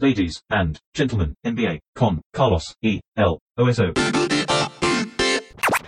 ladies and gentlemen, NBA, con Carlos E. L. OSO.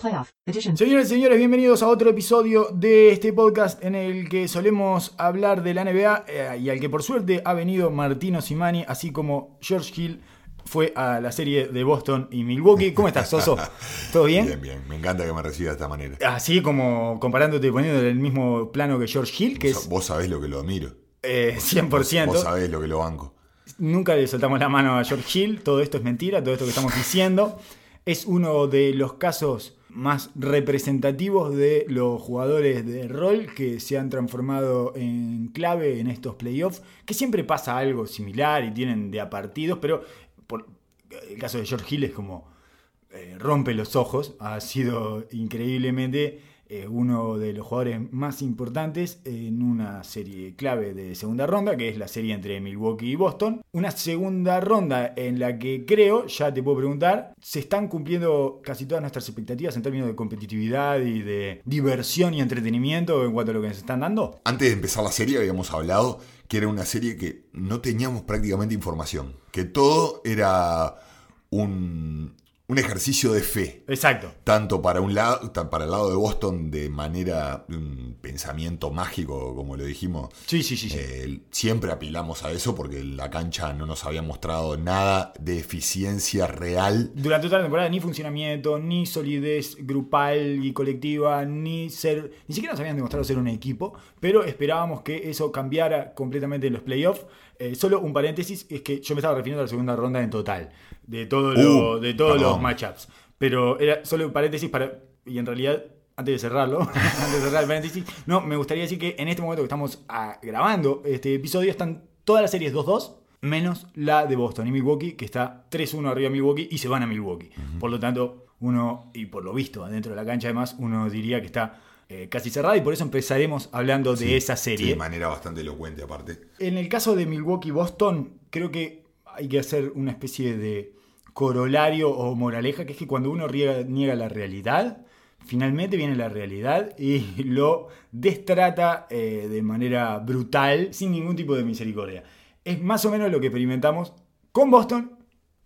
Playoff Edition. Señores y señores, bienvenidos a otro episodio de este podcast en el que solemos hablar de la NBA eh, y al que por suerte ha venido Martino Simani, así como George Hill fue a la serie de Boston y Milwaukee. ¿Cómo estás, Soso? ¿Todo bien? Bien, bien. Me encanta que me reciba de esta manera. Así como comparándote, poniendo en el mismo plano que George Hill, que Vos- es Vos sabés lo que lo admiro. eh, Vos 100%. sabés lo que lo banco. Nunca le soltamos la mano a George Hill, todo esto es mentira, todo esto que estamos diciendo. Es uno de los casos más representativos de los jugadores de rol que se han transformado en clave en estos playoffs, que siempre pasa algo similar y tienen de a partidos, pero el caso de George Hill es como eh, rompe los ojos, ha sido increíblemente eh, uno de los jugadores más importantes en una serie clave de segunda ronda, que es la serie entre Milwaukee y Boston. Una segunda ronda en la que creo, ya te puedo preguntar, se están cumpliendo casi todas nuestras expectativas en términos de competitividad y de diversión y entretenimiento en cuanto a lo que nos están dando. Antes de empezar la serie habíamos hablado que era una serie que no teníamos prácticamente información. Que todo era un, un ejercicio de fe. Exacto. Tanto para un lado, para el lado de Boston de manera un pensamiento mágico, como lo dijimos. Sí, sí, sí. sí. Eh, siempre apelamos a eso porque la cancha no nos había mostrado nada de eficiencia real Durante toda la temporada ni funcionamiento, ni solidez grupal y colectiva, ni ser. Ni siquiera nos habían demostrado ser un equipo, pero esperábamos que eso cambiara completamente en los playoffs. Eh, solo un paréntesis, es que yo me estaba refiriendo a la segunda ronda en total, de, todo lo- Uh, de todos los matchups. Pero era solo un paréntesis para. Y en realidad, antes de cerrarlo, antes de cerrar el paréntesis, no, me gustaría decir que en este momento que estamos ah, grabando este episodio están todas las series 2-2 menos la de Boston y Milwaukee, que está 3-1 arriba de Milwaukee y se van a Milwaukee. Por lo tanto, uno, y por lo visto adentro de la cancha además, uno diría que está eh, casi cerrada y por eso empezaremos hablando de esa Sí, serie. de manera bastante elocuente aparte. En el caso de Milwaukee-Boston, creo que hay que hacer una especie de corolario o moraleja, que es que cuando uno niega la realidad, finalmente viene la realidad y lo destrata eh, de manera brutal, sin ningún tipo de misericordia. Es más o menos lo que experimentamos con Boston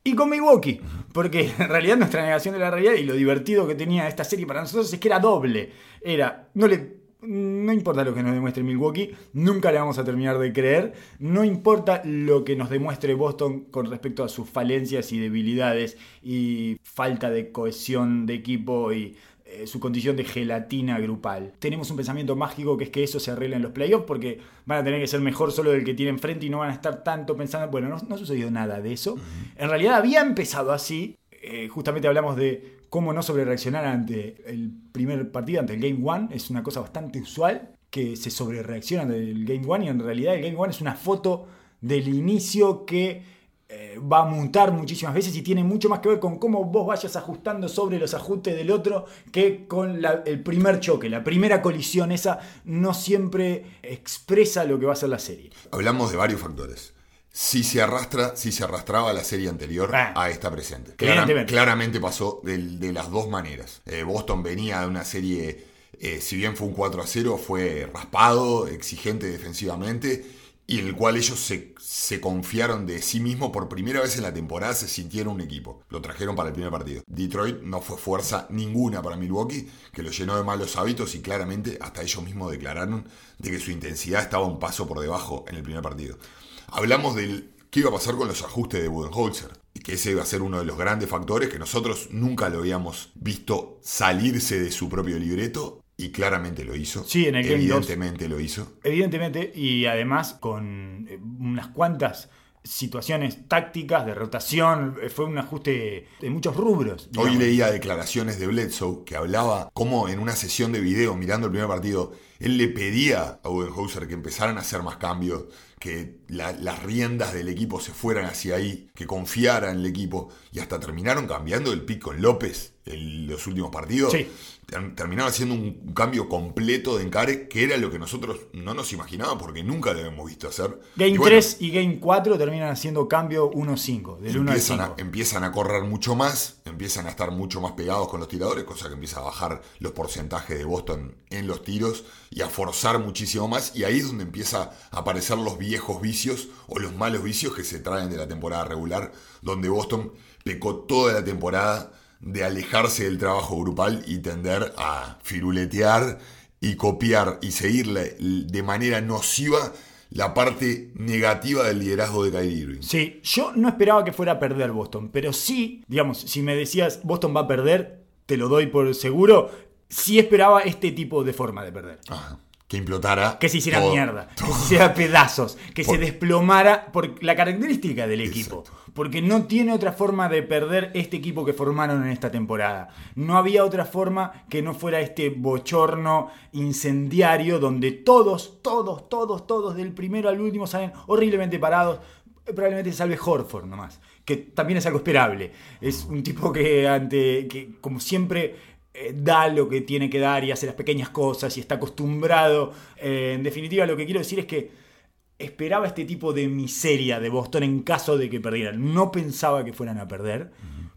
y con Milwaukee. Porque en realidad nuestra negación de la realidad y lo divertido que tenía esta serie para nosotros es que era doble. Era, no le... No importa lo que nos demuestre Milwaukee, nunca le vamos a terminar de creer. No importa lo que nos demuestre Boston con respecto a sus falencias y debilidades y falta de cohesión de equipo y eh, su condición de gelatina grupal. Tenemos un pensamiento mágico que es que eso se arregla en los playoffs porque van a tener que ser mejor solo del que tiene enfrente y no van a estar tanto pensando, bueno, no, no sucedió nada de eso. En realidad había empezado así, eh, justamente hablamos de cómo no sobrereaccionar ante el primer partido, ante el Game One, es una cosa bastante usual que se sobrereacciona ante el Game One y en realidad el Game One es una foto del inicio que eh, va a mutar muchísimas veces y tiene mucho más que ver con cómo vos vayas ajustando sobre los ajustes del otro que con el primer choque, la primera colisión esa no siempre expresa lo que va a ser la serie. Hablamos de varios factores. Si se arrastra, si se arrastraba la serie anterior Ah. a esta presente. Claramente pasó de, las dos maneras. Eh, Boston venía de una serie, eh, si bien fue un 4 a 0, fue raspado, exigente defensivamente, y en el cual ellos se, se confiaron de sí mismos por primera vez en la temporada, se sintieron un equipo. Lo trajeron para el primer partido. Detroit no fue fuerza ninguna para Milwaukee, que lo llenó de malos hábitos y claramente hasta ellos mismos declararon de que su intensidad estaba un paso por debajo en el primer partido. Hablamos del qué iba a pasar con los ajustes de Budenholzer. Y que ese iba a ser uno de los grandes factores que nosotros nunca lo habíamos visto salirse de su propio libreto. Y claramente lo hizo. Sí, en el Evidentemente lo hizo. Evidentemente, y además con eh, unas cuantas situaciones tácticas de rotación, eh, fue un ajuste de muchos rubros. Hoy leía declaraciones de Bledsoe que hablaba cómo en una sesión de video mirando el primer partido, él le pedía a Budenholzer que empezaran a hacer más cambios, que la- las riendas del equipo se fueran hacia ahí, que confiara en el equipo y hasta terminaron cambiando el pick con López en los últimos partidos. Sí. Ter- Terminaron haciendo un cambio completo de encare que era lo que nosotros no nos imaginábamos porque nunca lo habíamos visto hacer. Game Y bueno, 3 y Game 4 terminan haciendo cambio 1-5, del 1 al empiezan 5. a, empiezan a correr mucho más, empiezan a estar mucho más pegados con los tiradores, cosa que empieza a bajar los porcentajes de Boston en los tiros y a forzar muchísimo más. Y ahí es donde empieza a aparecer los viejos vicios o los malos vicios que se traen de la temporada regular, donde Boston pecó toda la temporada de alejarse del trabajo grupal y tender a firuletear y copiar y seguirle de manera nociva la parte negativa del liderazgo de Kyrie Irving. Sí, yo no esperaba que fuera a perder Boston, pero sí, digamos, si me decías Boston va a perder, te lo doy por seguro, sí esperaba este tipo de forma de perder. Ajá. Que implotara. Que se hiciera todo- mierda, todo. que se hiciera pedazos, que Por- se desplomara por la característica del equipo. Porque no tiene otra forma de perder este equipo que formaron en esta temporada. No había otra forma que no fuera este bochorno incendiario donde todos, todos, todos, todos, del primero al último salen horriblemente parados. Probablemente se salve Horford nomás, que también es algo esperable. Es un tipo que ante que como siempre eh, da lo que tiene que dar y hace las pequeñas cosas y está acostumbrado. Eh, en definitiva, lo que quiero decir es que esperaba este tipo de miseria de Boston en caso de que perdieran. No pensaba que fueran a perder,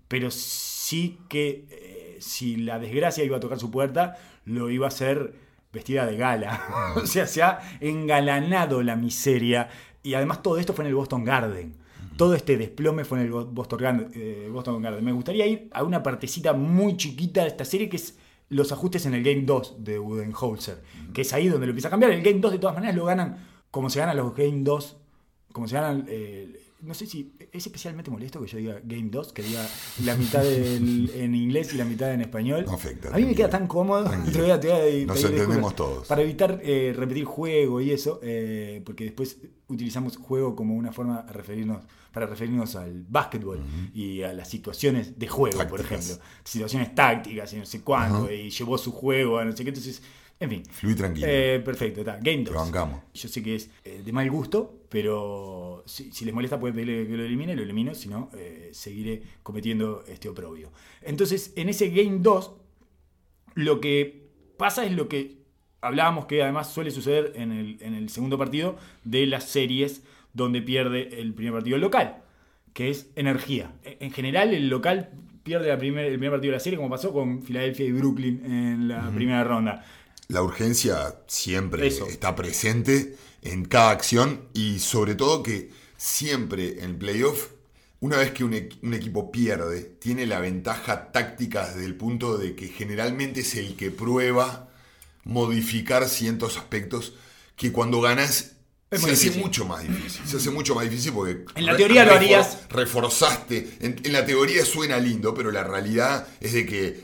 pero sí que eh, si la desgracia iba a tocar su puerta, lo iba a hacer vestida de gala. o sea, se ha engalanado la miseria. Y además todo esto fue en el Boston Garden. Todo este desplome fue en el Bo- Boston Garden, eh, Boston Garden. Me gustaría ir a una partecita muy chiquita de esta serie que es los ajustes en el Game 2 de Budenholzer. Que es ahí donde lo empieza a cambiar. El Game 2 de todas maneras lo ganan como se ganan los Game 2. Como se ganan... eh, no sé si es especialmente molesto que yo diga Game 2, que diga la mitad del- en inglés y la mitad en español. No afecta, A mí me queda tan cómodo. Te voy a- te voy a Nos entendemos todos. Para evitar eh, repetir juego y eso, eh, porque después utilizamos juego como una forma a referirnos, para referirnos al básquetbol y a las situaciones de juego, por ejemplo. Situaciones tácticas y no sé cuándo, y llevó su juego a no sé qué. Entonces, en fin. Fluí tranquilo. Eh, perfecto, está. Game 2. Te bancamos. Yo sé que es eh, de mal gusto, pero si, si les molesta pueden pedirle que lo elimine, lo elimino, si no, eh, seguiré cometiendo este oprobio. Entonces, en ese Game 2, lo que pasa es lo que hablábamos que además suele suceder en el, en el segundo partido de las series donde pierde el primer partido el local, que es energía. En general, el local pierde la primer- el primer partido de la serie, como pasó con Filadelfia y Brooklyn en la primera ronda. La urgencia siempre Eso. está presente en cada acción y sobre todo que siempre en playoff, una vez que un, equ- un equipo pierde, tiene la ventaja táctica desde el punto de que generalmente es el que prueba modificar ciertos aspectos que cuando ganas Es se hace mucho más difícil. Se hace mucho más difícil porque... En la teoría lo harías. Reforzaste. En, en la teoría suena lindo, pero la realidad es de que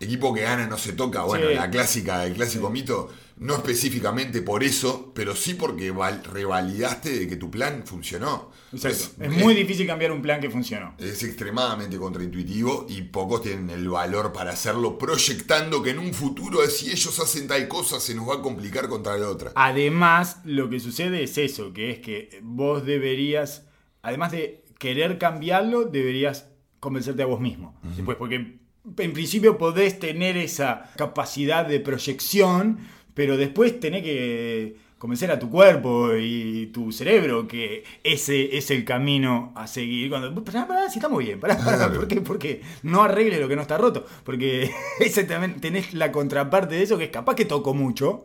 equipo que gana no se toca. Bueno, Sí. la clásica, el clásico mito, no específicamente por eso, pero sí porque val- revalidaste de que tu plan funcionó. Es- Es, muy difícil cambiar un plan que funcionó. es extremadamente contraintuitivo y pocos tienen el valor para hacerlo, proyectando que en un futuro, si ellos hacen tal cosa, se nos va a complicar contra la otra. Además, lo que sucede es eso, que es que vos deberías, además de querer cambiarlo, deberías convencerte a vos mismo. Después, porque en principio podés tener esa capacidad de proyección, pero después tenés que convencer a tu cuerpo y tu cerebro que ese es el camino a seguir. Cuando, pará, pará, si estamos bien, pará, pará. ¿por qué? Porque no arregle lo que no está roto. Porque también tenés la contraparte de eso, que es capaz que toco mucho,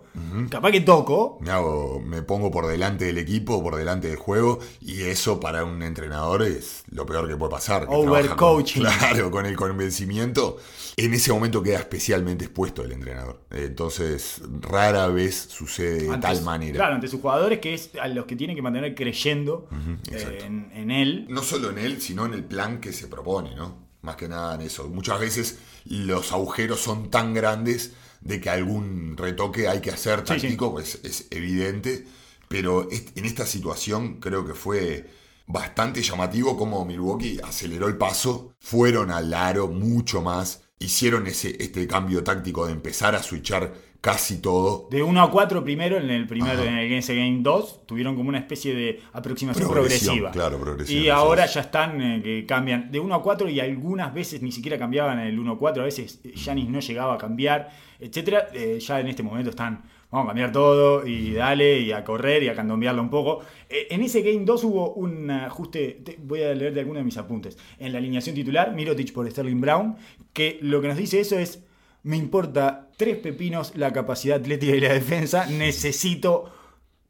capaz que toco, Me, hago, me pongo por delante del equipo, por delante del juego, y eso para un entrenador es lo peor que puede pasar. Overcoaching. Claro, con el convencimiento. En ese momento queda especialmente expuesto el entrenador. Entonces, rara vez sucede de ante tal su- manera. Claro, ante sus jugadores, que es a los que tienen que mantener creyendo eh, en, en él. No solo en él, sino en el plan que se propone, ¿no? Más que nada en eso. Muchas veces los agujeros son tan grandes de que algún retoque hay que hacer Sí, táctico, pues es evidente. Pero en esta situación creo que fue bastante llamativo cómo Milwaukee aceleró el paso, fueron al aro mucho más, hicieron ese, este cambio táctico de empezar a switchar casi todo. De 1 a 4 primero, en el primer Ajá. en el ese Game 2, tuvieron como una especie de aproximación Progresión, progresiva. claro, progresión, Y ahora es. ya están eh, que cambian de 1 a 4 y algunas veces ni siquiera cambiaban el 1 a 4, a veces Giannis no llegaba a cambiar, etcétera. Eh, ya en este momento están, vamos a cambiar todo y dale y a correr y a candombearlo un poco. Eh, en ese Game 2 hubo un ajuste, te- voy a leer de algunos de mis apuntes. En la alineación titular, Mirotic por Sterling Brown, que lo que nos dice eso es me importa tres pepinos la capacidad atlética y la defensa. Necesito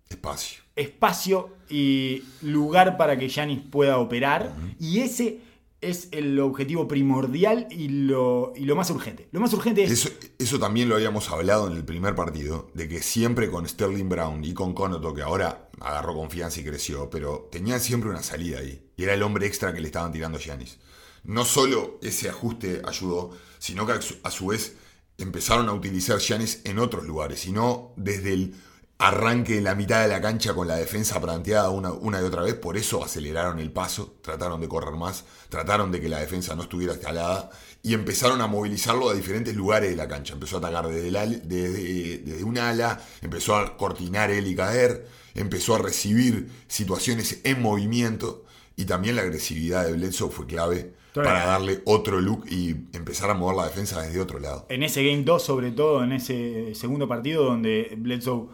Espacio. espacio y lugar para que Giannis pueda operar. Y ese es el objetivo primordial y lo, y lo más urgente. Lo más urgente es... Eso, eso también lo habíamos hablado en el primer partido, de que siempre con Sterling Brown y con Conoto, que ahora agarró confianza y creció, pero tenían siempre una salida ahí. Y era el hombre extra que le estaban tirando a. No solo ese ajuste ayudó, sino que a su, vez empezaron a utilizar Giannis en otros lugares, y no desde el arranque en la mitad de la cancha con la defensa planteada una, una y otra vez, por eso aceleraron el paso, trataron de correr más, trataron de que la defensa no estuviera escalada y empezaron a movilizarlo a diferentes lugares de la cancha. Empezó a atacar desde, desde, desde un ala, empezó a cortinar él y caer, empezó a recibir situaciones en movimiento y también la agresividad de Bledsoe fue clave para darle otro look y empezar a mover la defensa desde otro lado. En ese Game 2, sobre todo, en ese segundo partido donde Bledsoe,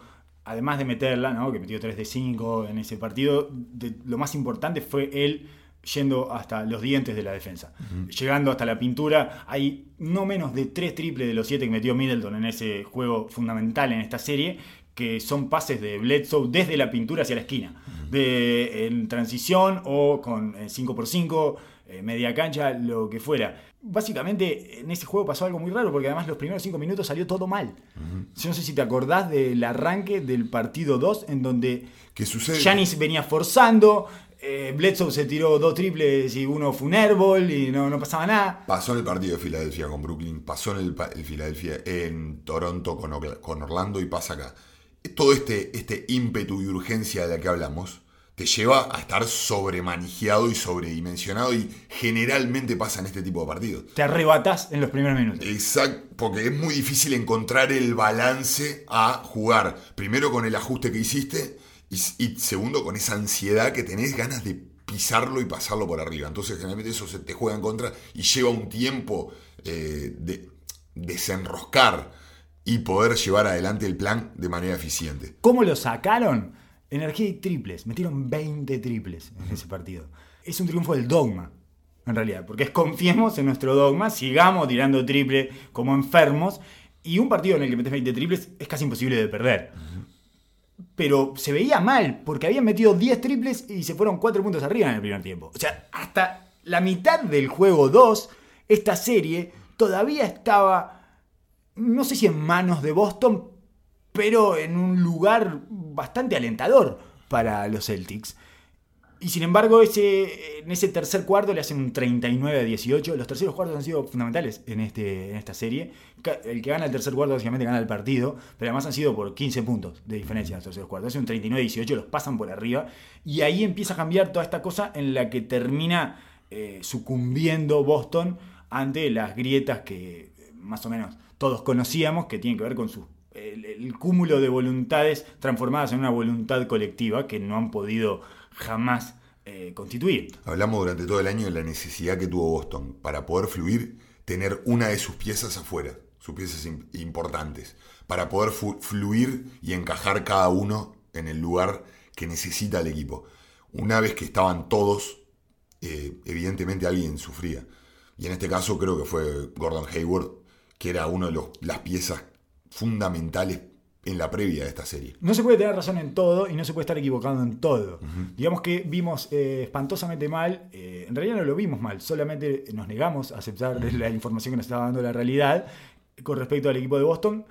además de meterla, ¿no? que metió 3 de 5 en ese partido, de- lo más importante fue él yendo hasta los dientes de la defensa. Llegando hasta la pintura, hay no menos de 3 triples de los 7 que metió Middleton en ese juego fundamental en esta serie, que son pases de Bledsoe desde la pintura hacia la esquina. De, en transición o con eh, 5x5, eh, media cancha, lo que fuera. Básicamente en ese juego pasó algo muy raro porque además los primeros 5 minutos salió todo mal. Yo no sé si te acordás del arranque del partido 2 en donde. Giannis venía forzando, eh, Bledsoe se tiró dos triples y uno fue un airball y no, no pasaba nada. Pasó en el partido de Filadelfia con Brooklyn, pasó en el, Filadelfia en Toronto con, con Orlando y pasa acá. Todo este, este ímpetu y urgencia de la que hablamos te lleva a estar sobremanejeado y sobredimensionado y generalmente pasa en este tipo de partidos. Te arrebatás en los primeros minutos. Exacto, porque es muy difícil encontrar el balance a jugar. Primero con el ajuste que hiciste y, y segundo con esa ansiedad que tenés ganas de pisarlo y pasarlo por arriba. Entonces generalmente eso se te juega en contra y lleva un tiempo eh, de desenroscar y poder llevar adelante el plan de manera eficiente. ¿Cómo lo sacaron? Energía y triples. Metieron 20 triples en ese partido. Es un triunfo del dogma, en realidad. Porque es confiemos en nuestro dogma, sigamos tirando triple como enfermos. Y un partido en el que metes 20 triples es casi imposible de perder. Pero se veía mal, porque habían metido 10 triples y se fueron 4 puntos arriba en el primer tiempo. O sea, hasta la mitad del juego 2, esta serie todavía estaba, no sé si en manos de Boston, pero en un lugar bastante alentador para los Celtics. Y sin embargo, ese, en ese tercer cuarto le hacen un 39 a 18. Los terceros cuartos han sido fundamentales en, este, en esta serie. El que gana el tercer cuarto básicamente gana el partido, pero además han sido por 15 puntos de diferencia en los terceros cuartos. Hace un 39 a 18, los pasan por arriba. Y ahí empieza a cambiar toda esta cosa en la que termina eh, sucumbiendo Boston ante las grietas que eh, más o menos todos conocíamos, que tienen que ver con su el, cúmulo de voluntades transformadas en una voluntad colectiva que no han podido jamás eh, constituir. Hablamos durante todo el año de la necesidad que tuvo Boston para poder fluir, tener una de sus piezas afuera, sus piezas im- importantes, para poder fluir y encajar cada uno en el lugar que necesita el equipo. Una vez que estaban todos, eh, evidentemente alguien sufría. Y en este caso creo que fue Gordon Hayward, que era una de los- las piezas fundamentales en la previa de esta serie. No se puede tener razón en todo y no se puede estar equivocado en todo. Digamos que vimos eh, espantosamente mal, eh, en realidad no lo vimos mal, solamente nos negamos a aceptar la información que nos estaba dando la realidad con respecto al equipo de Boston,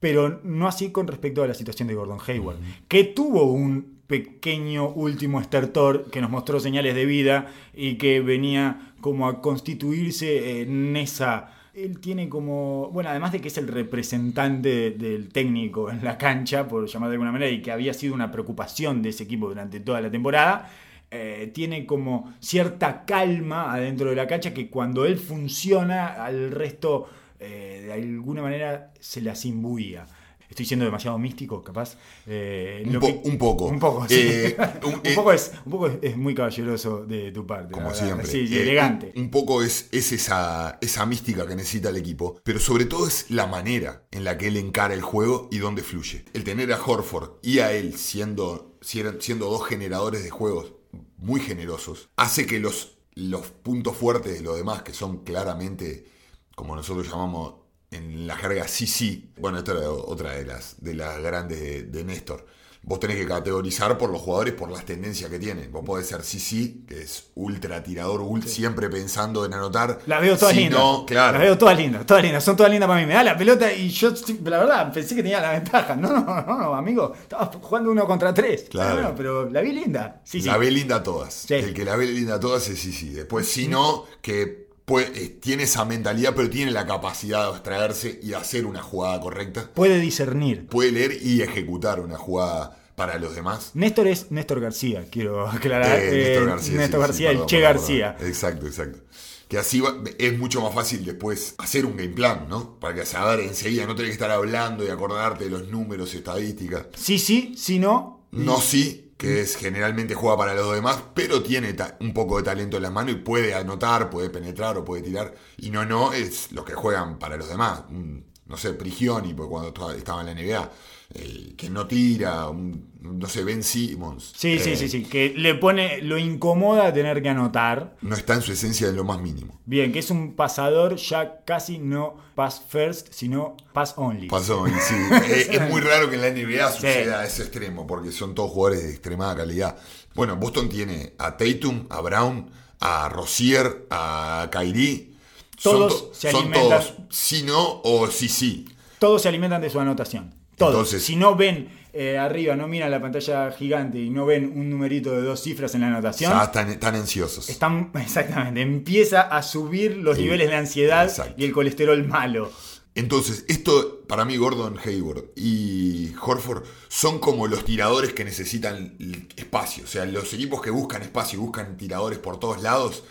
pero no así con respecto a la situación de Gordon Hayward, que tuvo un pequeño último estertor que nos mostró señales de vida y que venía como a constituirse en esa él tiene como, bueno, además de que es el representante del técnico en la cancha, por llamar de alguna manera, y que había sido una preocupación de ese equipo durante toda la temporada, eh, tiene como cierta calma adentro de la cancha que cuando él funciona, al resto eh, de alguna manera se las imbuía. Estoy siendo demasiado místico, capaz. Eh, Un lo po- que- un poco. Un poco, sí. Eh, un- un, eh, poco es, un poco es, es muy caballeroso de tu parte. como siempre. Sí, elegante. Un poco es, es esa, esa mística que necesita el equipo, pero sobre todo es la manera en la que él encara el juego y dónde fluye. El tener a Horford y a él siendo, siendo siendo dos generadores de juegos muy generosos, hace que los, los puntos fuertes de los demás, que son claramente, como nosotros llamamos en la jerga sí sí, bueno, esta era otra de las, de las grandes de, de Néstor, vos tenés que categorizar por los jugadores por las tendencias que tienen. Vos podés ser Sisi, que es ultra tirador, siempre pensando en anotar. Las veo todas Si lindas. no, claro. Las veo todas lindas, todas lindas. Son todas lindas para mí. Me da la pelota y yo, la verdad, pensé que tenía la ventaja. No, no, no, no, amigo. Estaba jugando uno contra tres. Claro. Pero la vi linda. Sí, sí. La ve linda a todas. Sí. El que la ve linda a todas es Sisi. Después, si no, que puede- eh, tiene esa mentalidad, pero tiene la capacidad de abstraerse y hacer una jugada correcta. Puede discernir. Puede leer y ejecutar una jugada para los demás. Néstor es Néstor García, quiero aclarar. Eh, Néstor Eh, García. Néstor sí, sí, García, perdón, el Che García. perdón. Exacto, exacto. Que así va- es mucho más fácil después hacer un game plan, ¿no? Para que saber enseguida, no tenés que estar hablando y acordarte de los números, estadísticas. Sí, sí, sí, no. No sí, que es generalmente juega para los demás, pero tiene un poco de talento en las manos y puede anotar, puede penetrar o puede tirar. Y no, no, es los que juegan para los demás. No sé, Prigioni, porque cuando estaba en la NBA, eh, que no tira, un- no sé, Ben Simmons. Sí, sí, eh, sí, sí. Que le pone, lo incomoda tener que anotar. No está en su esencia en lo más mínimo. Bien, que es un pasador ya casi no pass first, sino pass only. Pasó, y sí. Eh, es muy raro que en la NBA suceda a ese extremo, porque son todos jugadores de extremada calidad. Bueno, Boston tiene a Tatum, a Brown, a Rozier, a Kyrie. Todos son, to- se son alimentan- todos sí no o sí sí. Todos se alimentan de su anotación. Todos. Entonces- si no ven eh, arriba, no miran la pantalla gigante y no ven un numerito de dos cifras en la anotación, Ya están, están ansiosos. están, exactamente, empieza a subir los Sí, niveles de ansiedad exacto. y el colesterol malo. Entonces, esto para mí, Gordon Hayward y Horford son como los tiradores que necesitan espacio. O sea, los equipos que buscan espacio y buscan tiradores por todos lados,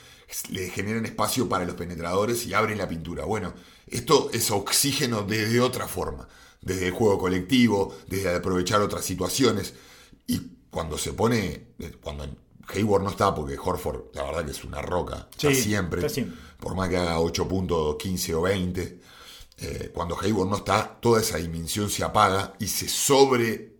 le generan espacio para los penetradores y abren la pintura. Bueno, esto es oxígeno desde otra forma, desde el juego colectivo, desde aprovechar otras situaciones. Y cuando se pone, eh, cuando Hayward no está, porque Horford, la verdad que es una roca, está Sí, siempre, está siempre. por más que haga 8 puntos, 15 o 20. Eh, cuando Hayward no está, toda esa dimensión se apaga y se sobre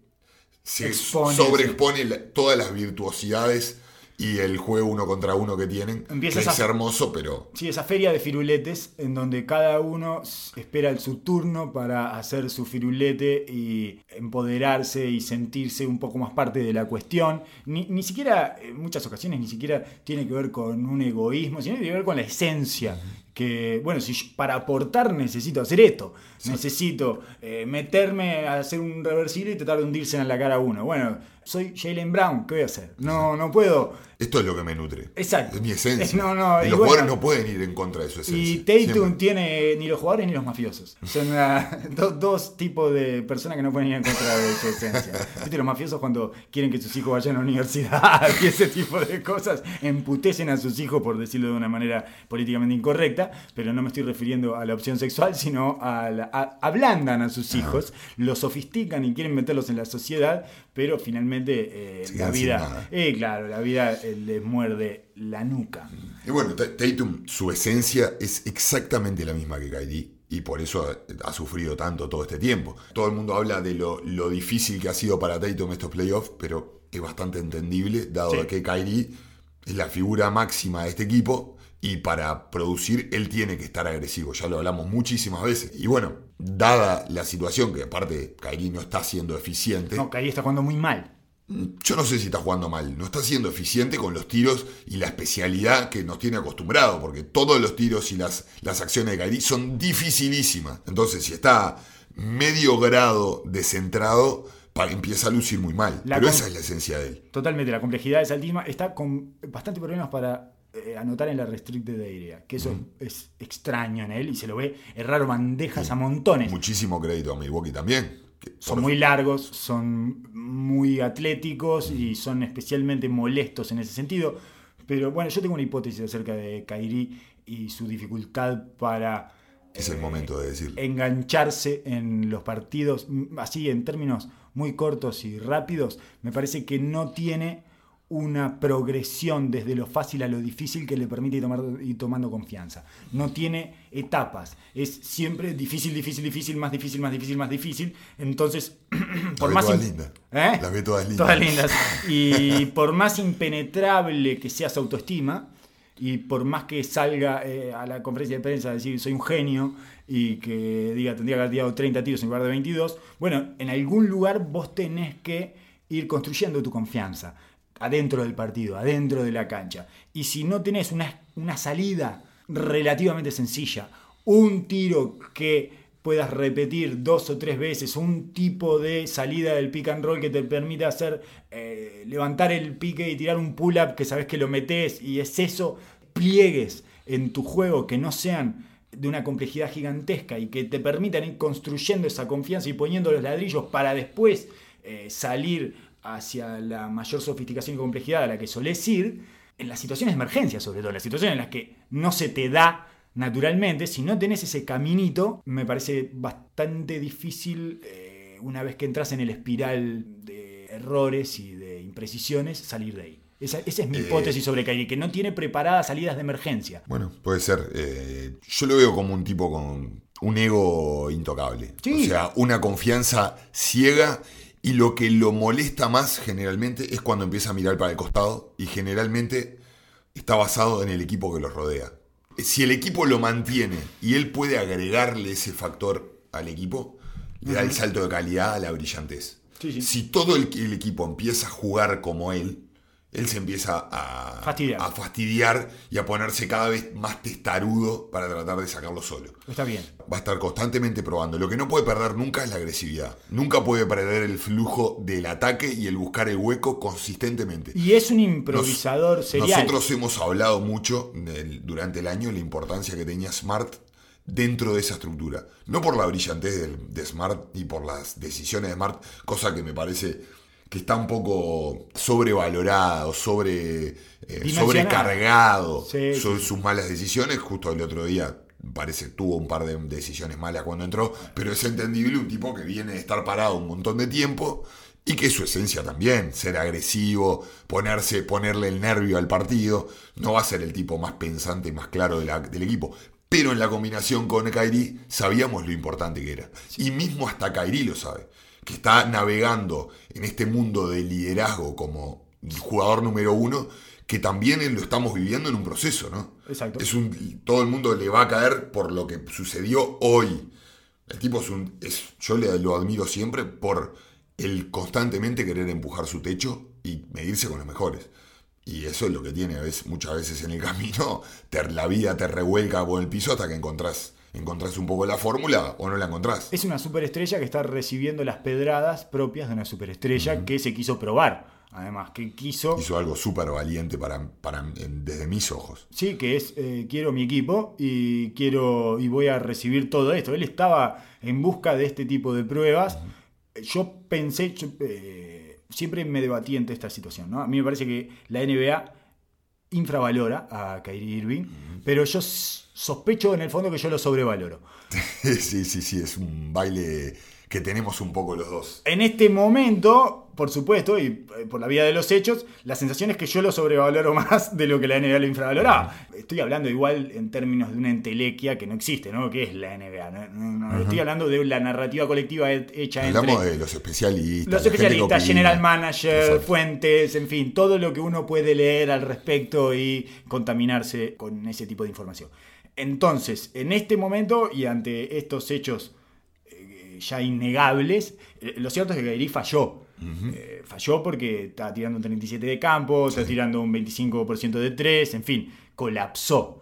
se Expone, sobreexpone todas las virtuosidades y el juego uno contra uno que tienen. Empiezas que es a- hermoso, pero Sí, esa feria de firuletes en donde cada uno espera el- su turno para hacer su firulete y empoderarse y sentirse un poco más parte de la cuestión. Ni, ni siquiera, en muchas ocasiones, ni siquiera tiene que ver con un egoísmo, sino tiene que ver con la esencia. Que, bueno, si yo- para aportar necesito hacer esto. Necesito eh, meterme a hacer un reversible y tratar de hundirse en la cara a uno. Bueno, soy Jalen Brown, ¿qué voy a hacer? No, no puedo. Esto es lo que me nutre. Exacto. Es mi esencia. No, no, y y los bueno, jugadores no pueden ir en contra de su esencia. Y Tatum tiene ni los jugadores ni los mafiosos. Son ah, do- dos tipos de personas que no pueden ir en contra de su esencia. ¿Viste? Los mafiosos cuando quieren que sus hijos vayan a la universidad y ese tipo de cosas, emputecen a sus hijos por decirlo de una manera políticamente incorrecta, pero no me estoy refiriendo a la opción sexual, sino a, la- a- ablandan a sus hijos, los sofistican y quieren meterlos en la sociedad, pero finalmente eh, la vida, eh, claro, la vida les muerde la nuca. Y bueno, Ta- Tatum, su esencia es exactamente la misma que Kyrie. Y por eso ha, ha sufrido tanto todo este tiempo. Todo el mundo habla de lo, lo difícil que ha sido para Tatum estos playoffs, pero es bastante entendible, dado Sí. que Kyrie es la figura máxima de este equipo. Y para producir, él tiene que estar agresivo. Ya lo hablamos muchísimas veces. Y bueno, dada la situación, que aparte Kyrie no está siendo eficiente. No, Kyrie está jugando muy mal. Yo no sé si está jugando mal, no está siendo eficiente con los tiros y la especialidad que nos tiene acostumbrado, porque todos los tiros y las, las acciones de Kyrie son dificilísimas. Entonces, si está medio grado descentrado, pa- empieza a lucir muy mal. La Pero esa es la esencia de él. Totalmente, la complejidad es altísima. Está con bastante problemas para eh, anotar en la restricted area, que eso es extraño en él y se lo ve errar bandejas a montones. Muchísimo crédito a Milwaukee también. Son muy largos, son muy atléticos y son especialmente molestos en ese sentido. Pero bueno, yo tengo una hipótesis acerca de Kairi y su dificultad para Es el momento de decirlo. engancharse en los partidos, así en términos muy cortos y rápidos, me parece que no tiene una progresión desde lo fácil a lo difícil que le permite ir, tomar- ir tomando confianza. No tiene etapas, es siempre difícil, difícil, difícil, más difícil, más difícil, más difícil. Entonces, por más... todas lindas. ¿Eh? Las ve todas lindas. Todas lindas. Y por más impenetrable que sea su autoestima, y por más que salga eh, a la conferencia de prensa a decir soy un genio y que diga tendría que haber tirado 30 tiros en lugar de 22, bueno, en algún lugar vos tenés que ir construyendo tu confianza adentro del partido, adentro de la cancha. Y si no tenés una, una salida relativamente sencilla, un tiro que puedas repetir dos o tres veces, un tipo de salida del pick and roll que te permite hacer eh, levantar el pique y tirar un pull-up que sabes que lo metes y es eso, pliegues en tu juego que no sean de una complejidad gigantesca y que te permitan ir construyendo esa confianza y poniendo los ladrillos para después eh, salir hacia la mayor sofisticación y complejidad a la que solés ir, en las situaciones de emergencia sobre todo, en las situaciones en las que no se te da naturalmente, si no tenés ese caminito, me parece bastante difícil eh, una vez que entras en el espiral de errores y de imprecisiones, salir de ahí. Esa, es mi eh, hipótesis sobre Kyrie, que no tiene preparadas salidas de emergencia. Bueno, puede ser. Eh, yo lo veo como un tipo con un ego intocable. O sea, una confianza ciega y lo que lo molesta más generalmente es cuando empieza a mirar para el costado y generalmente está basado en el equipo que los rodea. Si el equipo lo mantiene y él puede agregarle ese factor al equipo, le da el salto de calidad a la brillantez. Si todo el, equipo empieza a jugar como él, él se empieza a fastidiar. y a ponerse cada vez más testarudo para tratar de sacarlo solo. Está bien. Va a estar constantemente probando. Lo que no puede perder nunca es la agresividad. Nunca puede perder el flujo del ataque y el buscar el hueco consistentemente. Y es un improvisador serial. Nosotros hemos hablado mucho durante el año de la importancia que tenía Smart dentro de esa estructura. No por la brillantez de, de Smart y por las decisiones de Smart, cosa que me parece que está un poco sobrevalorado, sobre, eh, sobrecargado sobre sus malas decisiones. Justo el otro día parece tuvo un par de decisiones malas cuando entró, pero es entendible un tipo que viene de estar parado un montón de tiempo y que es su esencia también, ser agresivo, ponerse, ponerle el nervio al partido, no va a ser el tipo más pensante, más claro del equipo. Pero en la combinación con Kairi sabíamos lo importante que era. Y mismo hasta Kairi lo sabe que está navegando en este mundo de liderazgo como jugador número uno, que también lo estamos viviendo en un proceso, ¿no? Exacto. Es un, todo el mundo le va a caer por lo que sucedió hoy. El tipo es un. Es, yo le, lo admiro siempre por el constantemente querer empujar su techo y medirse con los mejores. Y eso es lo que tiene muchas veces en el camino. la vida te revuelca por el piso hasta que encontrás encontrás un poco la fórmula o no la encontrás. Es una superestrella que está recibiendo las pedradas propias de una superestrella que se quiso probar. Además, que quiso... Hizo algo súper valiente para, para, desde mis ojos. Sí, que es, eh, quiero mi equipo y quiero y voy a recibir todo esto. Él estaba en busca de este tipo de pruebas. Yo pensé, eh, siempre me debatí entre esta situación. ¿no? A mí me parece que la NBA infravalora a Kyrie Irving, pero yo sospecho en el fondo que yo lo sobrevaloro. sí, sí, sí, es un baile que tenemos un poco los dos. En este momento, por supuesto, y eh, por la vía de los hechos, la sensación es que yo lo sobrevaloro más de lo que la NBA lo infravaloraba. Estoy hablando igual en términos de una entelequia que no existe, ¿no? ¿Qué es la NBA? Estoy hablando de la narrativa colectiva hecha Hablamos de los especialistas. Los especialistas, general manager, fuentes, en fin, todo lo que uno puede leer al respecto y contaminarse con ese tipo de información. Entonces, en este momento y ante estos hechos ya innegables. Eh, lo cierto es que Kairi falló. Eh, falló porque está tirando un 37 de campo, está tirando un 25% de 3, en fin, colapsó.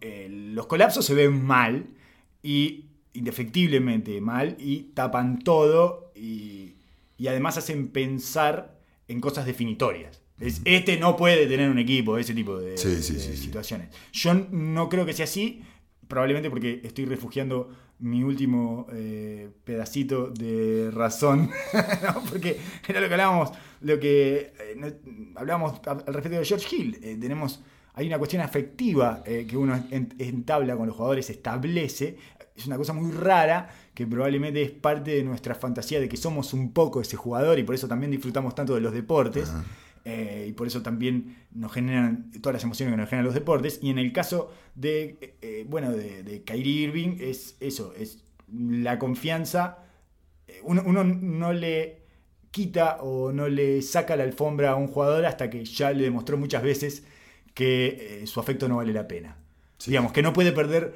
Eh, los colapsos se ven mal y indefectiblemente mal y tapan todo y, además hacen pensar en cosas definitorias. este no puede tener un equipo, ese tipo de, situaciones. Yo no creo que sea así, probablemente porque estoy refugiando mi último eh, pedacito de razón, porque era lo que hablábamos, lo que eh, hablábamos al respecto de George Hill. Eh, tenemos, hay una cuestión afectiva que uno entabla con los jugadores, establece. Es una cosa muy rara que probablemente es parte de nuestra fantasía de que somos un poco ese jugador y por eso también disfrutamos tanto de los deportes. Eh, y por eso también nos generan todas las emociones que nos generan los deportes. Y en el caso de, eh, eh, bueno, de, Kyrie Irving, es eso, es la confianza. Uno, no le quita o no le saca la alfombra a un jugador hasta que ya le demostró muchas veces que su afecto no vale la pena. Digamos, que no puede perder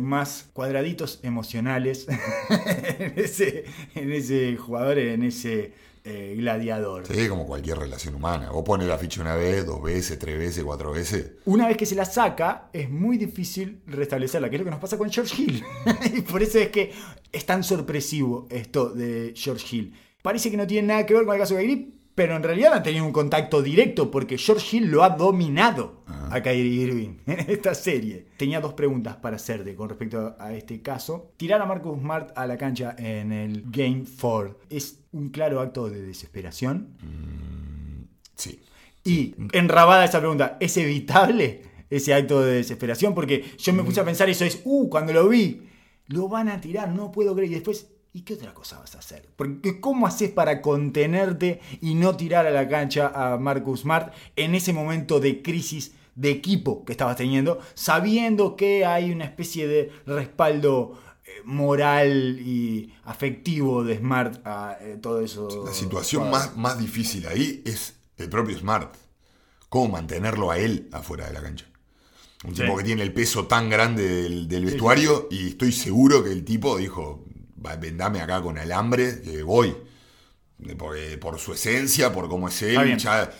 más cuadraditos emocionales en, ese, en ese jugador, en ese eh, gladiador. Sí, como cualquier relación humana. Vos pones la ficha una vez, dos veces, tres veces, cuatro veces. Una vez que se la saca, es muy difícil restablecerla, que es lo que nos pasa con George Hill. y por eso es que es tan sorpresivo esto de George Hill. Parece que no tiene nada que ver con el caso de Kyrie, pero en realidad han tenido un contacto directo porque George Hill lo ha dominado a Kyrie Irving en esta serie. Tenía dos preguntas para hacerte con respecto a este caso. Tirar a Marcus Smart a la cancha en el Game 4 es un claro acto de desesperación. Sí. Y enrabada esa pregunta, ¿es evitable ese acto de desesperación? Porque yo me puse a pensar eso es, uh, cuando lo vi, lo van a tirar, no puedo creer. Y después, ¿y qué otra cosa vas a hacer? Porque ¿cómo haces para contenerte y no tirar a la cancha a Marcus Smart en ese momento de crisis de equipo que estabas teniendo, sabiendo que hay una especie de respaldo eh, moral y afectivo de Smart a eh, todo eso? La situación más, más difícil ahí es el propio Smart. ¿Cómo mantenerlo a él afuera de la cancha? Un Sí. tipo que tiene el peso tan grande del, del vestuario y estoy seguro que el tipo dijo, "Va, vendame acá con alambre, que voy. Porque, por su esencia, por cómo es él, ya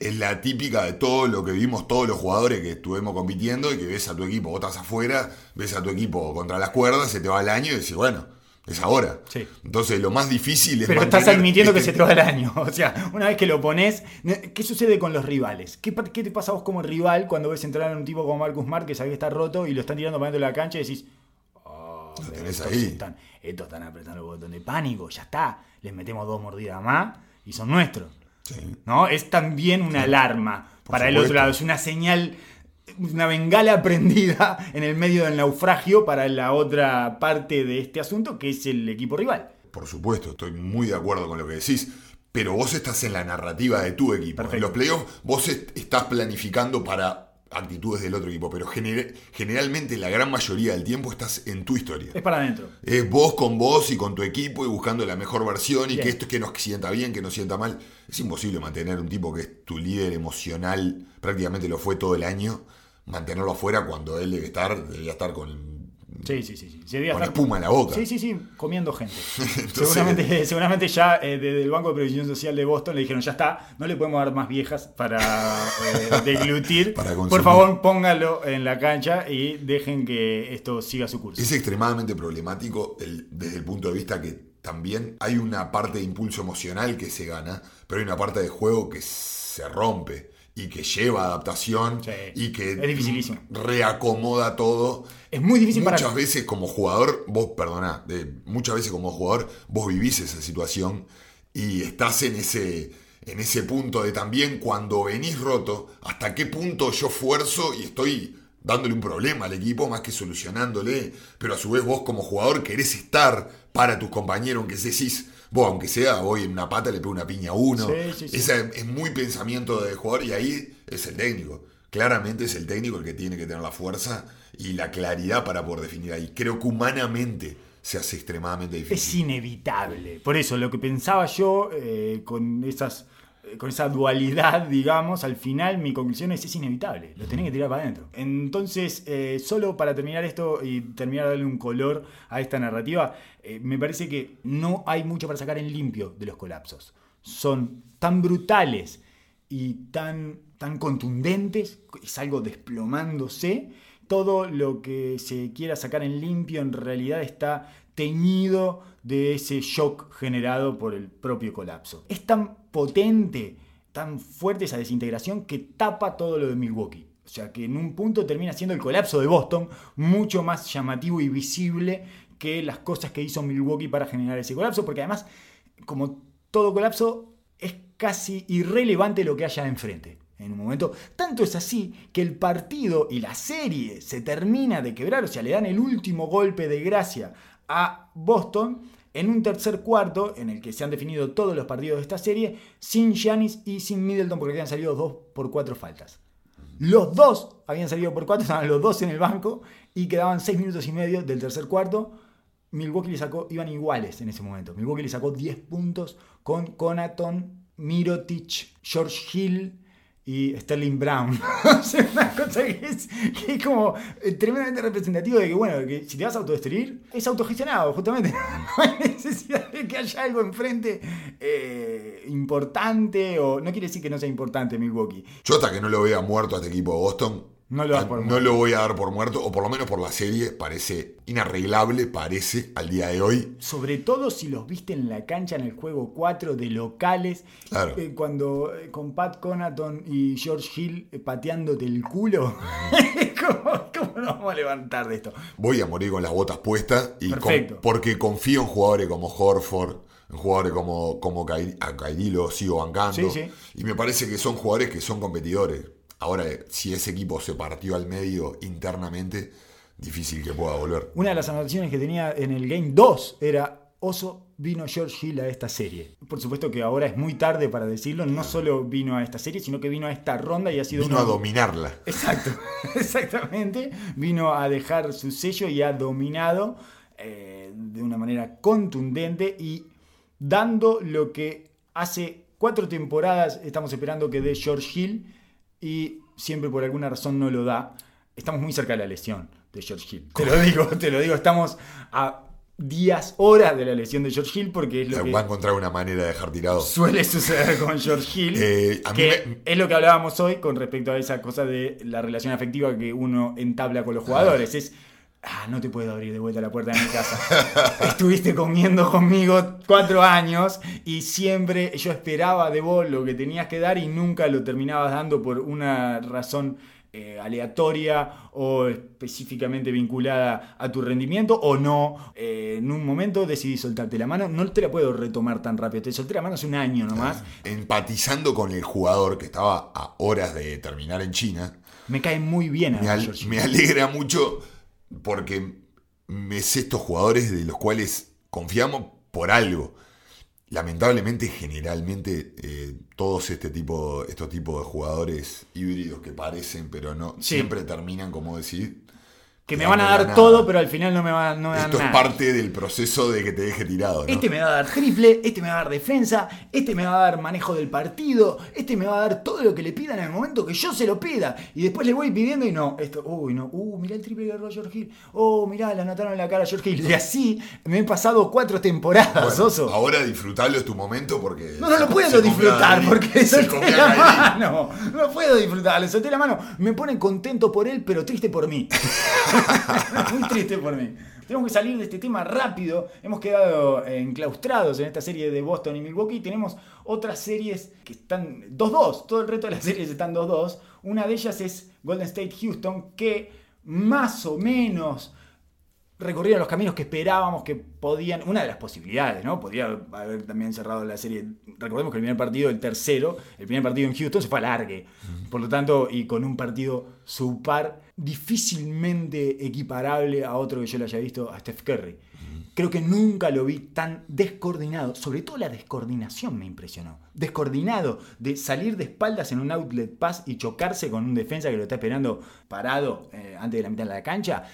es la típica de todo lo que vimos todos los jugadores que estuvimos compitiendo y que ves a tu equipo, vos estás afuera, ves a tu equipo contra las cuerdas, se te va el año y decís, bueno, es ahora. Sí. Entonces lo más difícil es Pero estás admitiendo que este- se te va el año. O sea, una vez que lo pones, ¿qué sucede con los rivales? ¿Qué, qué te pasa a vos como rival cuando ves entrar a un tipo como Marcus Smart que sabe que está roto y lo están tirando para dentro de la cancha y decís, oh, Lo tenés ahí. Están, estos están apretando el botón de pánico, ya está. Les metemos dos mordidas más y son nuestros. Sí. ¿no? Es también una alarma Por para el otro lado, es una señal, una bengala prendida en el medio del naufragio para la otra parte de este asunto, que es el equipo rival. Por supuesto, estoy muy de acuerdo con lo que decís. Pero vos estás en la narrativa de tu equipo. Perfecto. En los playoffs vos est- estás planificando para actitudes del otro equipo. Pero gener- generalmente la gran mayoría del tiempo estás en tu historia. Es para adentro. Es vos con vos y con tu equipo y buscando la mejor versión y Bien. que esto que nos sienta bien, que nos sienta mal. Es imposible mantener un tipo que es tu líder emocional, prácticamente lo fue todo el año, mantenerlo afuera cuando él debe estar, debería estar con, Sí, sí, sí. con estar- espuma en la boca. Sí, sí, sí, comiendo gente. Entonces- seguramente, seguramente ya eh, desde el Banco de Previsión Social de Boston le dijeron, ya está, no le podemos dar más viejas para eh, deglutir. Para. Por favor, póngalo en la cancha y dejen que esto siga su curso. Es extremadamente problemático el- desde el punto de vista que también hay una parte de impulso emocional que se gana, pero hay una parte de juego que se rompe y que lleva adaptación Sí, y que es dificilísimo. reacomoda todo. Es muy difícil muchas para... veces como jugador, vos, perdona, de- muchas veces como jugador, vos vivís esa situación y estás en ese, en ese punto de también cuando venís roto, hasta qué punto yo fuerzo y estoy dándole un problema al equipo más que solucionándole, pero a su vez vos como jugador querés estar para tus compañeros, aunque decís, vos aunque sea, voy en una pata le pego una piña a uno, Sí, sí, sí. Esa es muy pensamiento de jugador y ahí es el técnico. Claramente es el técnico el que tiene que tener la fuerza y la claridad para poder definir ahí. Creo que humanamente se hace extremadamente Es difícil. inevitable. Por eso, lo que pensaba yo eh, con esas con esa dualidad, digamos, al final mi conclusión es es inevitable, lo tenés que tirar para adentro. Entonces, eh, solo para terminar esto y terminar de darle un color a esta narrativa, eh, me parece que no hay mucho para sacar en limpio de los colapsos. Son tan brutales y tan, tan contundentes, es algo desplomándose. Todo lo que se quiera sacar en limpio en realidad está teñido de ese shock generado por el propio colapso. Es tan potente, tan fuerte esa desintegración que tapa todo lo de Milwaukee. O sea que en un punto termina siendo el colapso de Boston mucho más llamativo y visible que las cosas que hizo Milwaukee para generar ese colapso, porque además, como todo colapso, es casi irrelevante lo que haya enfrente. En un momento, tanto es así que el partido y la serie se termina de quebrar, o sea, le dan el último golpe de gracia a Boston en un tercer cuarto en el que se han definido todos los partidos de esta serie sin Giannis y sin Middleton porque habían salido dos por cuatro faltas. Los dos habían salido por cuatro, estaban los dos en el banco y quedaban seis minutos y medio del tercer cuarto. Milwaukee sacó, iban iguales en ese momento. Milwaukee le sacó 10 puntos con Conaton, Mirotic, George Hill y Sterling Brown. una cosa que es, que es como eh, tremendamente representativo de que, bueno, que si te vas a autodestruir, es autogestionado, justamente. No hay necesidad de que haya algo enfrente eh, importante, o no quiere decir que no sea importante Milwaukee. Yo hasta que no lo vea muerto a este equipo de Boston, No lo das por no muerto. lo voy a dar por muerto, o por lo menos por la serie, parece inarreglable, parece al día de hoy. Sobre todo si los viste en la cancha en el juego 4 de locales, Claro. eh, cuando eh, con Pat Conaton y George Hill eh, pateándote el culo. ¿Cómo, cómo nos vamos a levantar de esto? Voy a morir con las botas puestas y con- porque confío en jugadores como Horford, en jugadores como, como Kai- a Kyrie lo sigo bancando. Sí, sí. Y me parece que son jugadores que son competidores. Ahora, si ese equipo se partió al medio internamente, difícil que pueda volver. Una de las anotaciones que tenía en el Game 2 era Oso vino George Hill a esta serie. Por supuesto que ahora es muy tarde para decirlo, no solo vino a esta serie, sino que vino a esta ronda y ha sido Vino a dominarla. Exacto, exactamente. Vino a dejar su sello y ha dominado eh, de una manera contundente y dando lo que hace cuatro temporadas estamos esperando que dé George Hill y siempre por alguna razón no lo da. Estamos muy cerca de la lesión de George Hill. Te lo digo, te lo digo, estamos a días, horas de la lesión de George Hill porque es lo que Va a encontrar una manera de dejar tirado. suele suceder con George Hill. Eh, a mí que me- es lo que hablábamos hoy con respecto a esa cosa de la relación afectiva que uno entabla con los jugadores. Es, ah, no te puedo abrir de vuelta la puerta de mi casa. Estuviste comiendo conmigo cuatro años y siempre yo esperaba de vos lo que tenías que dar y nunca lo terminabas dando por una razón eh, aleatoria o específicamente vinculada a tu rendimiento o no. Eh, en un momento decidí soltarte la mano. No te la puedo retomar tan rápido. Te solté la mano hace un año nomás. Empatizando con el jugador que estaba a horas de terminar en China, Me cae muy bien me, a al- me alegra mucho porque me sé estos jugadores de los cuales confiamos por algo. Lamentablemente, generalmente, eh, todos este tipo, estos tipos de jugadores híbridos que parecen, pero no, Sí. siempre terminan, como decir, Que me van a dar nada. todo, pero al final no me, van, no me dan Esto es nada. parte del proceso de que te deje tirado. ¿no? Este me va a dar triple, este me va a dar defensa, este me va a dar manejo del partido, este me va a dar todo lo que le pidan en el momento que yo se lo pida. Y después le voy pidiendo y no, esto, uy, no, uh, mirá el triple que agarró George Hill, oh, mirá, le anotaron en la cara a George Hill. Y así me he pasado cuatro temporadas, Bueno, oso. ahora disfrutarlo es tu momento porque. No, no lo puedo disfrutar porque solté la mano. No puedo disfrutar, le solté la mano. Me pone contento por él, pero triste por mí. Muy triste por mí. Tenemos que salir de este tema rápido. Hemos quedado enclaustrados en esta serie de Boston y Milwaukee. Tenemos otras series que están 2-2. Todo el resto de las series están 2-2. Una de ellas es Golden State Houston, que más o menos recorrieron los caminos que esperábamos que podían. Una de las posibilidades, ¿no? Podría haber también cerrado la serie. Recordemos que el primer partido, el tercero, el primer partido en Houston se fue a largue. Por lo tanto, y con un partido subpar difícilmente equiparable a otro que yo le haya visto, a Steph Curry. Creo que nunca lo vi tan descoordinado. Sobre todo la descoordinación me impresionó. Descoordinado de salir de espaldas en un outlet pass y chocarse con un defensa que lo está esperando parado eh, antes de la mitad de la cancha.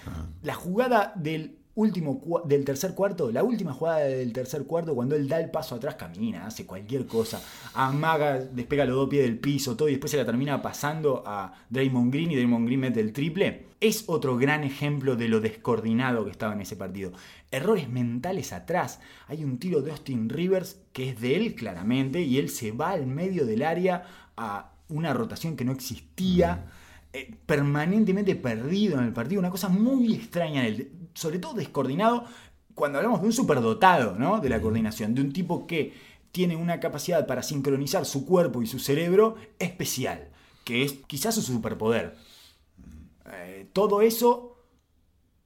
La jugada del último del tercer cuarto, la última jugada del tercer cuarto, cuando él da el paso atrás, camina, hace cualquier cosa, amaga, despega los dos pies del piso, todo, y después se la termina pasando a Draymond Green y Draymond Green mete el triple. Es otro gran ejemplo de lo descoordinado que estaba en ese partido. Errores mentales atrás. Hay un tiro de Austin Rivers que es de él claramente y él se va al medio del área a una rotación que no existía eh, permanentemente perdido en el partido, una cosa muy extraña, en él, sobre todo descoordinado cuando hablamos de un superdotado ¿no? de la coordinación, de un tipo que tiene una capacidad para sincronizar su cuerpo y su cerebro especial, que es quizás su superpoder. Eh, todo eso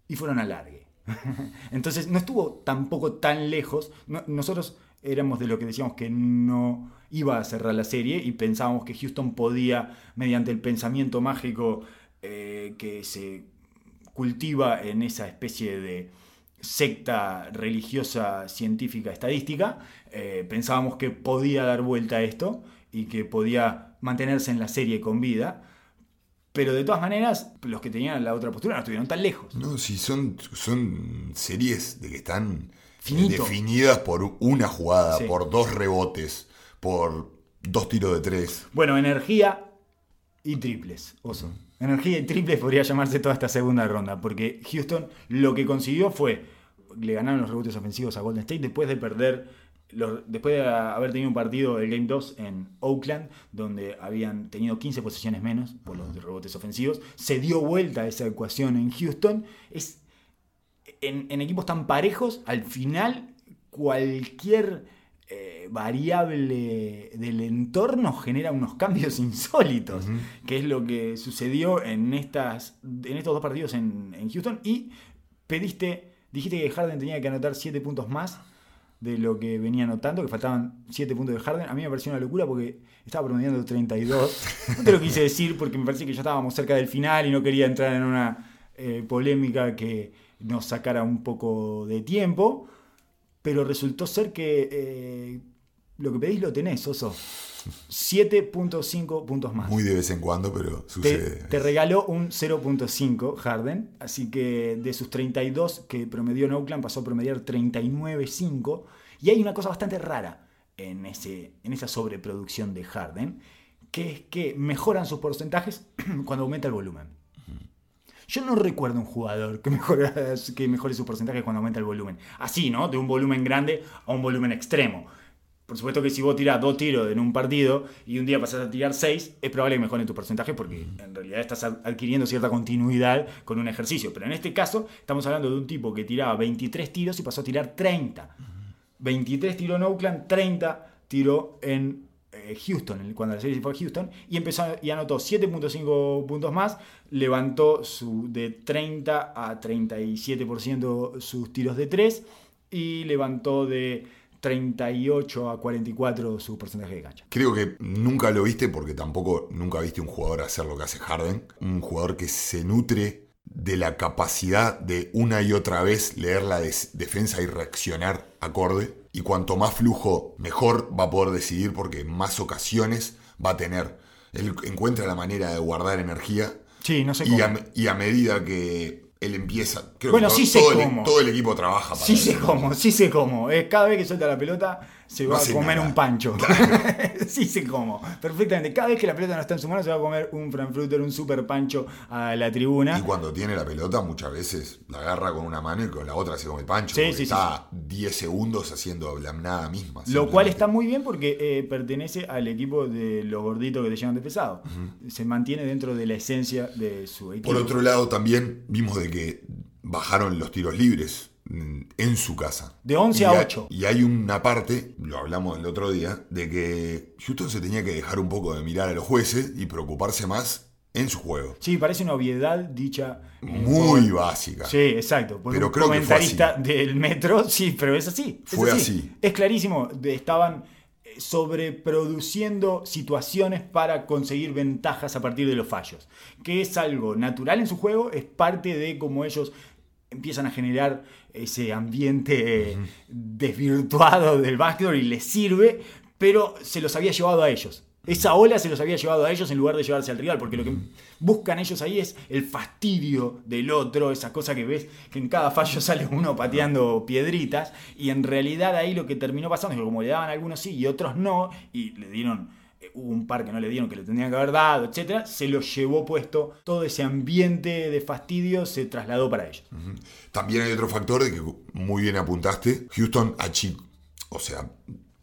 y fueron al largue. Entonces no estuvo tampoco tan lejos. No- nosotros éramos de lo que decíamos que no iba a cerrar la serie y pensábamos que Houston podía, mediante el pensamiento mágico eh, que se cultiva en esa especie de secta religiosa, científica, estadística, eh, pensábamos que podía dar vuelta a esto y que podía mantenerse en la serie con vida. Pero de todas maneras, los que tenían la otra postura no estuvieron tan lejos. No, sí, son, son series de que están eh, Finito. definidas por una jugada, Sí. por dos rebotes, por dos tiros de tres. Bueno, energía y triples, oso. Energía y triples podría llamarse toda esta segunda ronda, porque Houston lo que consiguió fue, le ganaron los rebotes ofensivos a Golden State después de perder, los- después de haber tenido un partido, el Game 2 en Oakland, donde habían tenido 15 posiciones menos por los rebotes ofensivos, se dio vuelta esa ecuación en Houston. Es, en, en equipos tan parejos, al final cualquier eh, variable del entorno genera unos cambios insólitos, que es lo que sucedió en, estas, en estos dos partidos en, en Houston. Y pediste, dijiste que Harden tenía que anotar 7 puntos más de lo que venía anotando, que faltaban 7 puntos de Harden. A mí me pareció una locura porque estaba promediando 32. No te lo quise decir porque me parecía que ya estábamos cerca del final y no quería entrar en una eh, polémica que nos sacara un poco de tiempo. Pero resultó ser que eh, lo que pedís lo tenés, Oso. 7.5 puntos más. Muy de vez en cuando, pero sucede. te regaló un 0.5 Harden, así que de sus 32 que promedió en Oakland pasó a promediar 39.5. Y hay una cosa bastante rara en, ese, en esa sobreproducción de Harden, que es que mejoran sus porcentajes cuando aumenta el volumen. Yo no recuerdo un jugador que mejore, que mejore sus porcentajes cuando aumenta el volumen. Así, ¿no? De un volumen grande a un volumen extremo. Por supuesto que si vos tirás dos tiros en un partido y un día pasás a tirar seis, es probable que mejoren tu porcentaje porque en realidad estás ad- adquiriendo cierta continuidad con un ejercicio. Pero en este caso estamos hablando de un tipo que tiraba 23 tiros y pasó a tirar 30. 23 tiró en Oakland, 30 tiró en eh, Houston, cuando la serie se fue a Houston, y empezó y anotó 7.5 puntos más, levantó su, de 30 a 37% sus tiros de 3 y levantó de 38 a 44 su porcentaje de cancha. Creo que nunca lo viste porque tampoco nunca viste un jugador hacer lo que hace Harden. Un jugador que se nutre de la capacidad de una y otra vez leer la defensa y reaccionar acorde. Y cuanto más flujo, mejor va a poder decidir porque en más ocasiones va a tener. Él encuentra la manera de guardar energía Sí, no sé y cómo. a, me- y a medida que él empieza, creo Bueno, que sí todo, sé todo el, cómo. todo el equipo trabaja para Sí sé cómo, sí sé cómo. Cada vez que suelta la pelota se No va a comer nada. un pancho. sí sé cómo. Perfectamente. Cada vez que la pelota no está en su mano se va a comer un frankfurter, un super pancho a la tribuna. Y cuando tiene la pelota, muchas veces la agarra con una mano y con la otra se come el pancho. Sí, sí, está 10 segundos haciendo la nada misma. Lo cual está muy bien porque eh, pertenece al equipo de los gorditos que te llevan de pesado. Se mantiene dentro de la esencia de su equipo. Por otro lado, también vimos de que bajaron los tiros libres en su casa. De 11 Y a hay- 8. Y hay una parte, lo hablamos el otro día, de que Houston se tenía que dejar un poco de mirar a los jueces y preocuparse más en su juego. Sí, parece una obviedad dicha. Muy por- básica. Sí, exacto. Por Pero un creo que fue comentarista del metro, sí, pero es así. es Fue así. Es clarísimo. Estaban eh, sobreproduciendo situaciones para conseguir ventajas a partir de los fallos. Que es algo natural en su juego, es parte de cómo ellos empiezan a generar ese ambiente desvirtuado del básquetbol y les sirve, pero se los había llevado a ellos. Esa ola se los había llevado a ellos en lugar de llevarse al rival, porque lo que buscan ellos ahí es el fastidio del otro, esa cosa que ves que en cada fallo sale uno pateando piedritas, y en realidad ahí lo que terminó pasando es que como le daban algunos sí y otros no, y le dieron, hubo un par que no le dieron que le tendrían que haber dado, etcétera, se los llevó puesto, todo ese ambiente de fastidio se trasladó para ellos. También hay otro factor de que muy bien apuntaste. Houston achicó. O sea,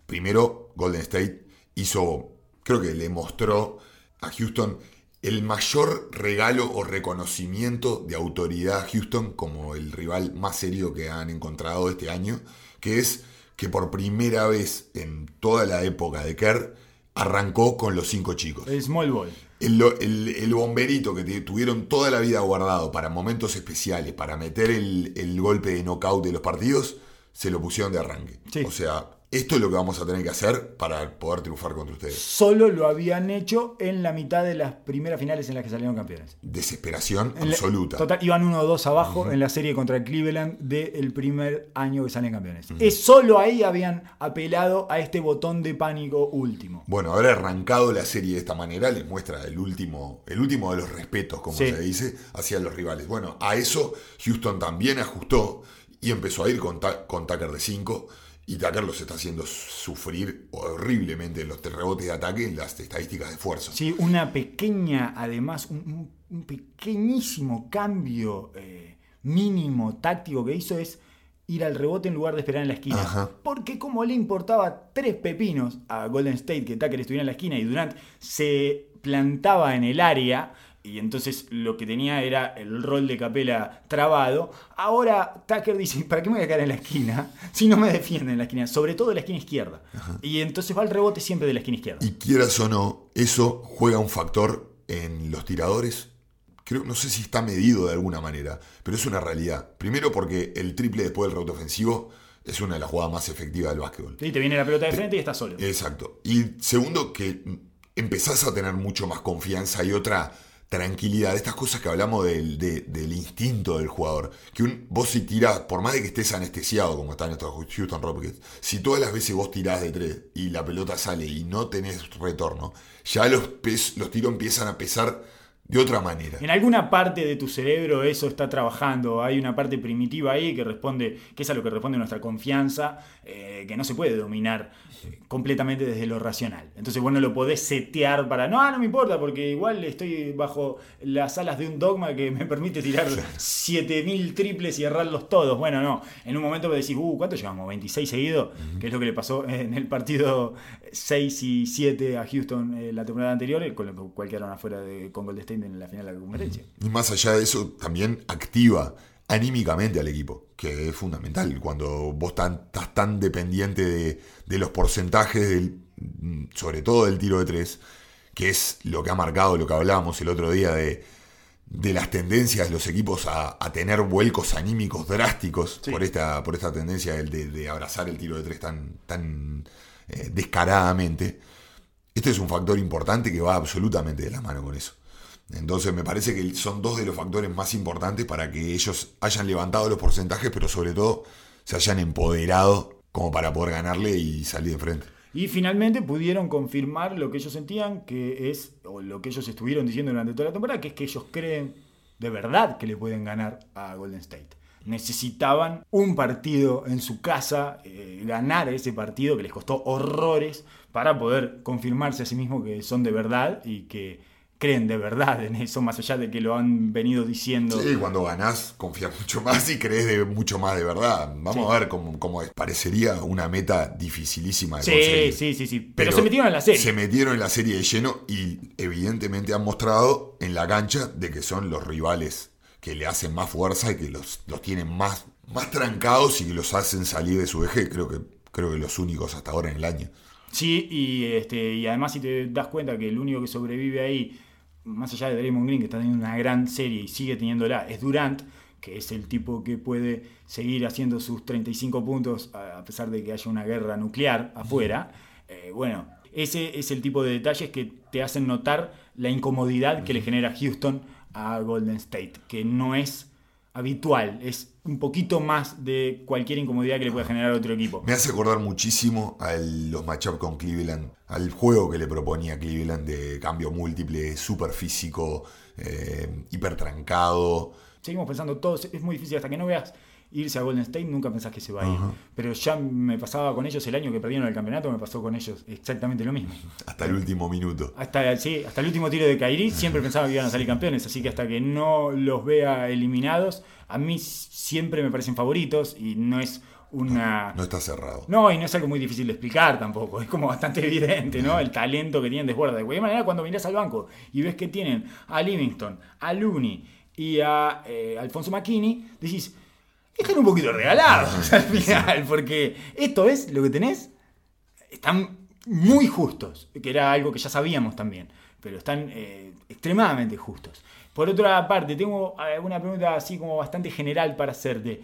primero Golden State hizo, creo que le mostró a Houston el mayor regalo o reconocimiento de autoridad a Houston como el rival más serio que han encontrado este año, que es que por primera vez en toda la época de Kerr arrancó con los cinco chicos. El small ball. El, el- el bomberito que tuvieron toda la vida guardado para momentos especiales, para meter el, el golpe de knockout de los partidos, se lo pusieron de arranque. Sí. O sea, esto es lo que vamos a tener que hacer para poder triunfar contra ustedes. Solo lo habían hecho en la mitad de las primeras finales en las que salieron campeones. Desesperación En la- absoluta. Total, iban 1 o 2 abajo en la serie contra Cleveland del primer año que salen campeones. Es solo ahí habían apelado a este botón de pánico último. Bueno, haber arrancado la serie de esta manera les muestra el último, el último de los respetos, como Sí. se dice, hacia los rivales. Bueno, a eso Houston también ajustó y empezó a ir con, Ta- con Tucker de 5 Y Tucker los está haciendo sufrir horriblemente en los rebotes de ataque en las estadísticas de esfuerzo. Sí, una pequeña, además, un, pequeñísimo cambio eh, mínimo táctico que hizo es ir al rebote en lugar de esperar en la esquina. Ajá. Porque como le importaba tres pepinos a Golden State que Tucker estuviera en la esquina y Durant se plantaba en el área y entonces lo que tenía era el rol de capela trabado, ahora Tucker dice, ¿para qué me voy a quedar en la esquina si no me defienden en la esquina? Sobre todo en la esquina izquierda. Y entonces va al rebote siempre de la esquina izquierda. Y quieras o no, eso juega un factor en los tiradores. Creo, no sé si está medido de alguna manera, pero es una realidad. Primero porque el triple después del rebote ofensivo es una de las jugadas más efectivas del básquetbol. Sí, te viene la pelota de frente y estás solo. Exacto. Y segundo, que empezás a tener mucho más confianza y otra tranquilidad. Estas cosas que hablamos del, de- del instinto del jugador. Que un, vos si tirás, por más de que estés anestesiado, como están estos Houston Rockets, si todas las veces vos tirás de tres y la pelota sale y no tenés retorno, ya los, pes- los tiros empiezan a pesar de otra manera. En alguna parte de tu cerebro eso está trabajando. Hay una parte primitiva ahí que responde, que es a lo que responde nuestra confianza, eh, que no se puede dominar eh, completamente desde lo racional. Entonces vos no lo podés setear para, no, no me importa, porque igual estoy bajo las alas de un dogma que me permite tirar 7000 triples y errarlos todos. Bueno, no. En un momento vos decís, uh, ¿cuánto llevamos? ¿26 seguidos? Que es lo que le pasó en el partido 6 y 7 a Houston eh, la temporada anterior, con lo cual quedaron afuera de, con Golden State en la final de la conferencia. Y más allá de eso, también activa anímicamente al equipo, que es fundamental. Cuando vos tan- estás tan dependiente de, de los porcentajes, del, mm, sobre todo del tiro de tres, que es lo que ha marcado lo que hablábamos el otro día de, de las tendencias de los equipos a, a tener vuelcos anímicos drásticos Sí. por, esta, por esta tendencia de, de abrazar el tiro de tres tan, tan eh, descaradamente. Este es un factor importante que va absolutamente de la mano con eso. Entonces me parece que son dos de los factores más importantes para que ellos hayan levantado los porcentajes, pero sobre todo se hayan empoderado como para poder ganarle y salir de frente. Y finalmente pudieron confirmar lo que ellos sentían que es, o lo que ellos estuvieron diciendo durante toda la temporada, que es que ellos creen de verdad que le pueden ganar a Golden State. Necesitaban un partido en su casa, eh, ganar ese partido que les costó horrores para poder confirmarse a sí mismos que son de verdad y que creen de verdad en eso, más allá de que lo han venido diciendo. Sí, cuando ganás confías mucho más y crees de mucho más de verdad. Vamos Sí. a ver cómo, cómo es. Parecería una meta dificilísima de Sí, conseguir. sí, sí, sí. Pero, se metieron en la serie. Se metieron en la serie de lleno y evidentemente han mostrado en la cancha de que son los rivales que le hacen más fuerza y que los, los tienen más, más trancados y que los hacen salir de su eje. Creo que, creo que los únicos hasta ahora en el año. Sí, y, este, y además si te das cuenta que el único que sobrevive ahí, más allá de Draymond Green, que está teniendo una gran serie y sigue teniéndola, es Durant, que es el tipo que puede seguir haciendo sus 35 puntos a pesar de que haya una guerra nuclear afuera. Eh, bueno, ese es el tipo de detalles que te hacen notar la incomodidad que le genera Houston a Golden State, que no es habitual, es un poquito más de cualquier incomodidad que le pueda generar a otro equipo. Me hace acordar muchísimo a los matchups con Cleveland, al juego que le proponía Cleveland de cambio múltiple, súper físico, eh, hiper trancado. seguimos pensando todos, es muy difícil hasta que no veas irse a Golden State, nunca pensás que se va a ir. Pero ya me pasaba con ellos el año que perdieron el campeonato, me pasó con ellos exactamente lo mismo. Hasta el último minuto. Hasta, sí, hasta el último tiro de Kairi siempre pensaba que iban a salir campeones, así que hasta que no los vea eliminados, a mí siempre me parecen favoritos y no es una... No está cerrado. No, y no es algo muy difícil de explicar tampoco, es como bastante evidente, ¿no? El talento que tienen desborda. De cualquier manera, cuando mirás al banco y ves que tienen a Livingston, a Looney y a eh, Alfonso McKinney, decís, están un poquito regalados al final, porque esto es lo que tenés, están muy justos, que era algo que ya sabíamos también, pero están eh, extremadamente justos. Por otra parte, tengo eh, una pregunta así como bastante general para hacerte.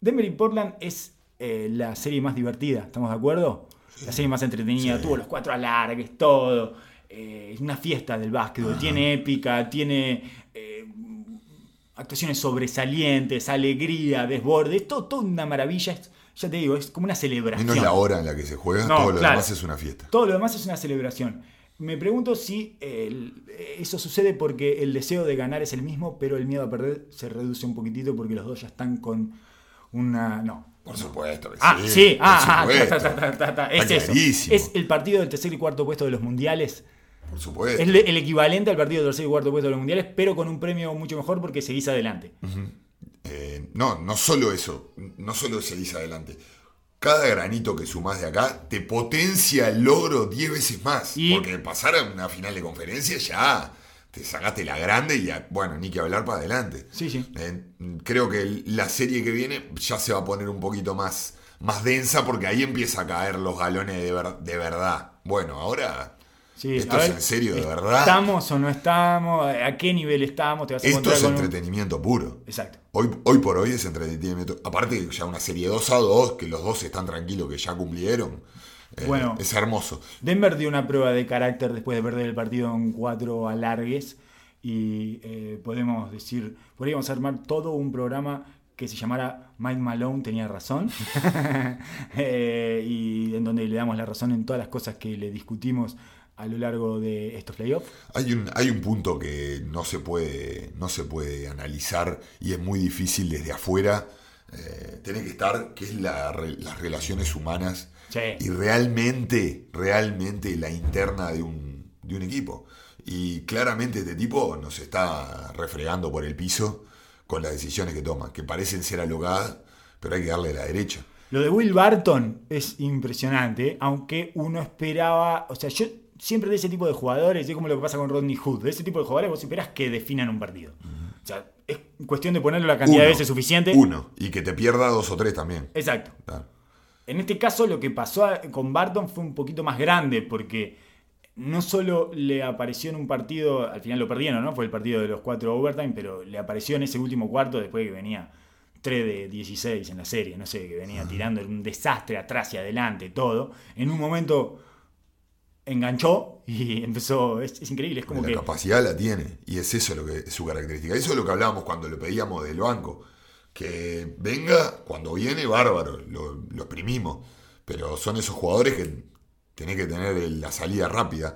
Denver y Portland es eh, la serie más divertida, ¿estamos de acuerdo? La serie más entretenida, Sí. tuvo los cuatro alargues, todo. Eh, es una fiesta del básquetbol, tiene épica, tiene actuaciones sobresalientes, alegría, desborde, es todo, toda una maravilla, es- ya te digo, es como una celebración. Menos la hora en la que se juega, No, todo lo claro. demás es una fiesta. Todo lo demás es una celebración. Me pregunto si eso sucede porque el deseo de ganar es el mismo, pero el miedo a perder se reduce un poquitito porque los dos ya están con, una. No. Por supuesto que Ah, sí. sí, por ah, ah, supuesto. ta, ta, ta, ta, ta, es Está eso. clarísimo. Es el partido del tercer y cuarto puesto de los mundiales. Por supuesto. Es el equivalente al partido del tercer y cuarto puesto de los mundiales, pero con un premio mucho mejor porque seguís adelante. Eh, no, no solo eso, no solo seguís adelante. Cada granito que sumás de acá te potencia el logro 10 veces más. Y- Porque pasar a una final de conferencia ya te sacaste la grande y ya, bueno, ni que hablar para adelante. Sí, sí. Eh, creo que la serie que viene ya se va a poner un poquito más, más densa porque ahí empieza a caer los galones de, ver- de verdad. Bueno, ahora Sí, esto es ver, en serio, de verdad. ¿Estamos o no estamos? ¿A qué nivel estamos? Te vas a Esto es con un- entretenimiento puro. Exacto. Hoy, hoy por hoy es entretenimiento. Aparte que ya una serie 2 a 2, que los dos están tranquilos, que ya cumplieron. eh, Bueno. es hermoso. Denver dio una prueba de carácter después de perder el partido en cuatro alargues y eh, podemos decir, podríamos armar todo un programa que se llamara Mike Malone tenía razón Eh, y en donde le damos la razón en todas las cosas que le discutimos a lo largo de estos playoffs. Hay un, hay un punto que no se puede, no se puede analizar y es muy difícil desde afuera. Eh, tiene que estar, que es la las relaciones humanas Sí. y realmente, realmente la interna de un, de un equipo. Y claramente este tipo nos está refregando por el piso con las decisiones que toma, que parecen ser alocadas, pero hay que darle la derecha. Lo de Will Barton es impresionante, aunque uno esperaba, o sea, yo siempre de ese tipo de jugadores, es como lo que pasa con Rodney Hood, de ese tipo de jugadores vos esperás que definan un partido. O sea, es cuestión de ponerlo la cantidad de veces suficiente. Uno, y que te pierda dos o tres también. Exacto. Claro. En este caso lo que pasó con Barton fue un poquito más grande porque no solo le apareció en un partido, al final lo perdieron, ¿no? Fue el partido de los cuatro overtime, pero le apareció en ese último cuarto después de que venía 3 de 16 en la serie, no sé, que venía tirando un desastre atrás y adelante, todo. En un momento enganchó y empezó, es, es increíble, es como la que... capacidad la tiene y es eso lo que es su característica. Eso es lo que hablábamos cuando lo pedíamos del banco. Que venga, cuando viene, bárbaro, lo, lo exprimimos. Pero son esos jugadores que tenés que tener la salida rápida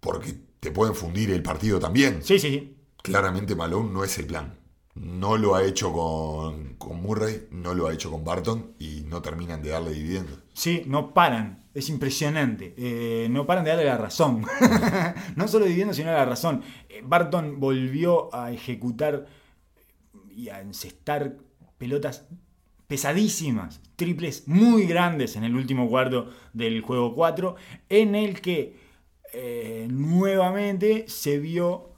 porque te pueden fundir el partido también. Sí, sí, sí. Claramente Malone no es el plan. No lo ha hecho con, con Murray, no lo ha hecho con Barton y no terminan de darle dividendos. Sí, no paran. Es impresionante. Eh, no paran de darle la razón. no solo dividiendo, sino la razón. Eh, Barton volvió a ejecutar y a encestar pelotas pesadísimas, triples muy grandes en el último cuarto del juego 4, en el que eh, nuevamente se vio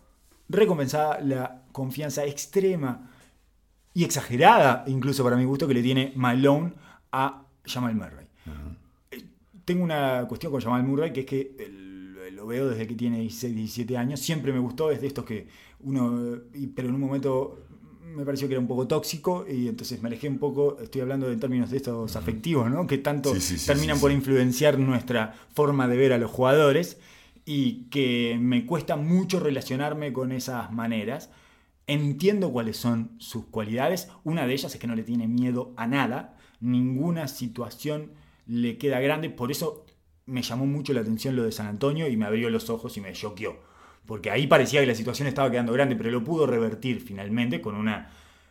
recompensada la confianza extrema y exagerada, incluso para mi gusto, que le tiene Malone a Jamal Murray. Eh, Tengo una cuestión con Jamal Murray, que es que el- lo veo desde que tiene 16, 17 años. Siempre me gustó, es de estos que uno. Pero en un momento me pareció que era un poco tóxico y entonces me alejé un poco. Estoy hablando en términos de estos afectivos, ¿no? Que tanto Sí, sí, sí, terminan por influenciar nuestra forma de ver a los jugadores y que me cuesta mucho relacionarme con esas maneras. Entiendo cuáles son sus cualidades. Una de ellas es que no le tiene miedo a nada. Ninguna situación le queda grande. Por eso me llamó mucho la atención lo de San Antonio y me abrió los ojos y me choqueó. Porque ahí parecía que la situación estaba quedando grande, pero lo pudo revertir finalmente con, una,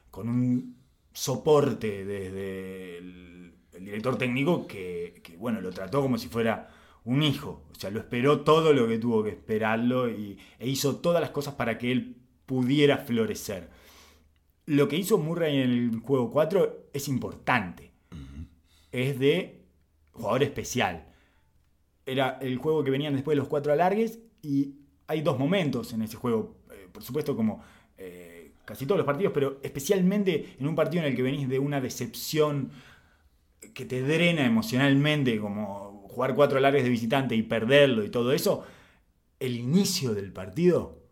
con un soporte desde el, director técnico que, que, bueno, lo trató como si fuera un hijo. O sea, lo esperó todo lo que tuvo que esperarlo y, e hizo todas las cosas para que él pudiera florecer. Lo que hizo Murray en el juego 4 es importante. Es de jugador especial. Era el juego que venían después de los cuatro alargues y hay dos momentos en ese juego. Eh, por supuesto, como eh, casi todos los partidos, pero especialmente en un partido en el que venís de una decepción que te drena emocionalmente, como jugar cuatro alargues de visitante y perderlo y todo eso. El inicio del partido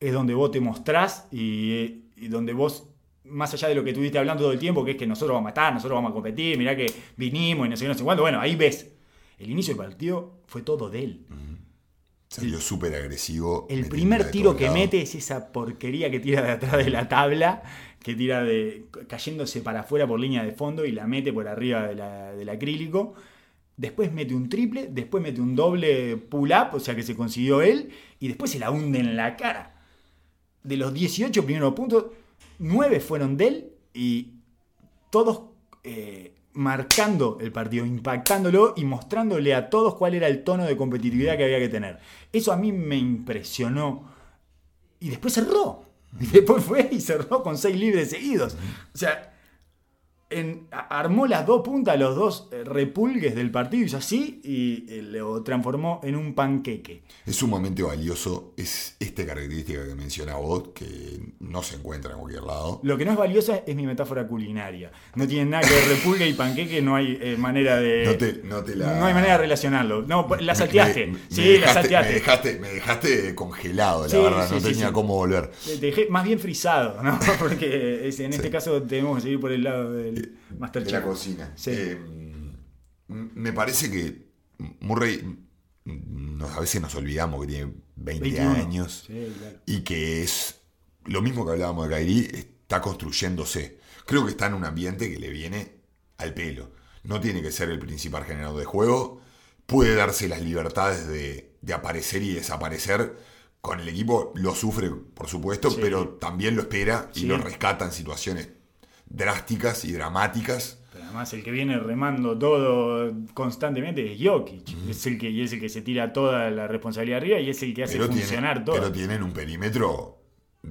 es donde vos te mostrás y, y donde vos, más allá de lo que estuviste hablando todo el tiempo, que es que nosotros vamos a matar, nosotros vamos a competir, mirá que vinimos y no sé qué, no sé cuándo, bueno, ahí ves. El inicio del partido fue todo de él. Salió súper agresivo. El primer tiro que mete es esa porquería que tira de atrás de la tabla, que tira de cayéndose para afuera por línea de fondo y la mete por arriba de la- del acrílico. Después mete un triple, después mete un doble pull-up, o sea que se consiguió él, y después se la hunde en la cara. De los 18 primeros puntos, 9 fueron de él y todos eh, marcando el partido, impactándolo y mostrándole a todos cuál era el tono de competitividad que había que tener. Eso a mí me impresionó. Y después cerró. Y después fue y cerró con seis libres seguidos. O sea, en- armó las dos puntas, los dos eh, repulgues del partido, hizo así y eh, lo transformó en un panqueque. Es sumamente valioso es esta característica que menciona vos, que no se encuentra en cualquier lado. Lo que no es valiosa es mi metáfora culinaria. No tiene nada que ver repulgue y panqueque, no hay eh, manera de. No te, no te la... no hay manera de relacionarlo. No, la salteaste. me- me sí, dejaste, la salteaste. Me dejaste, me dejaste congelado, la Sí, verdad, sí, no sí, tenía cómo volver. Te dejé más bien frisado, ¿no? Porque es- en este caso tenemos que seguir por el lado del De la cocina. Sí. Eh, me parece que Murray, nos- a veces nos olvidamos que tiene 20 21. años Sí, claro. y que es lo mismo que hablábamos de Kairi, está construyéndose. Creo que está en un ambiente que le viene al pelo. No tiene que ser el principal generador de juego. Puede darse las libertades de, de aparecer y desaparecer. Con el equipo lo sufre, por supuesto, Sí. pero también lo espera y Sí. lo rescata en situaciones drásticas y dramáticas. Pero además el que viene remando todo constantemente es Jokic. Es el que, y es el que se tira toda la responsabilidad arriba y es el que hace Pero, tiene- funcionar todo. pero tienen un perímetro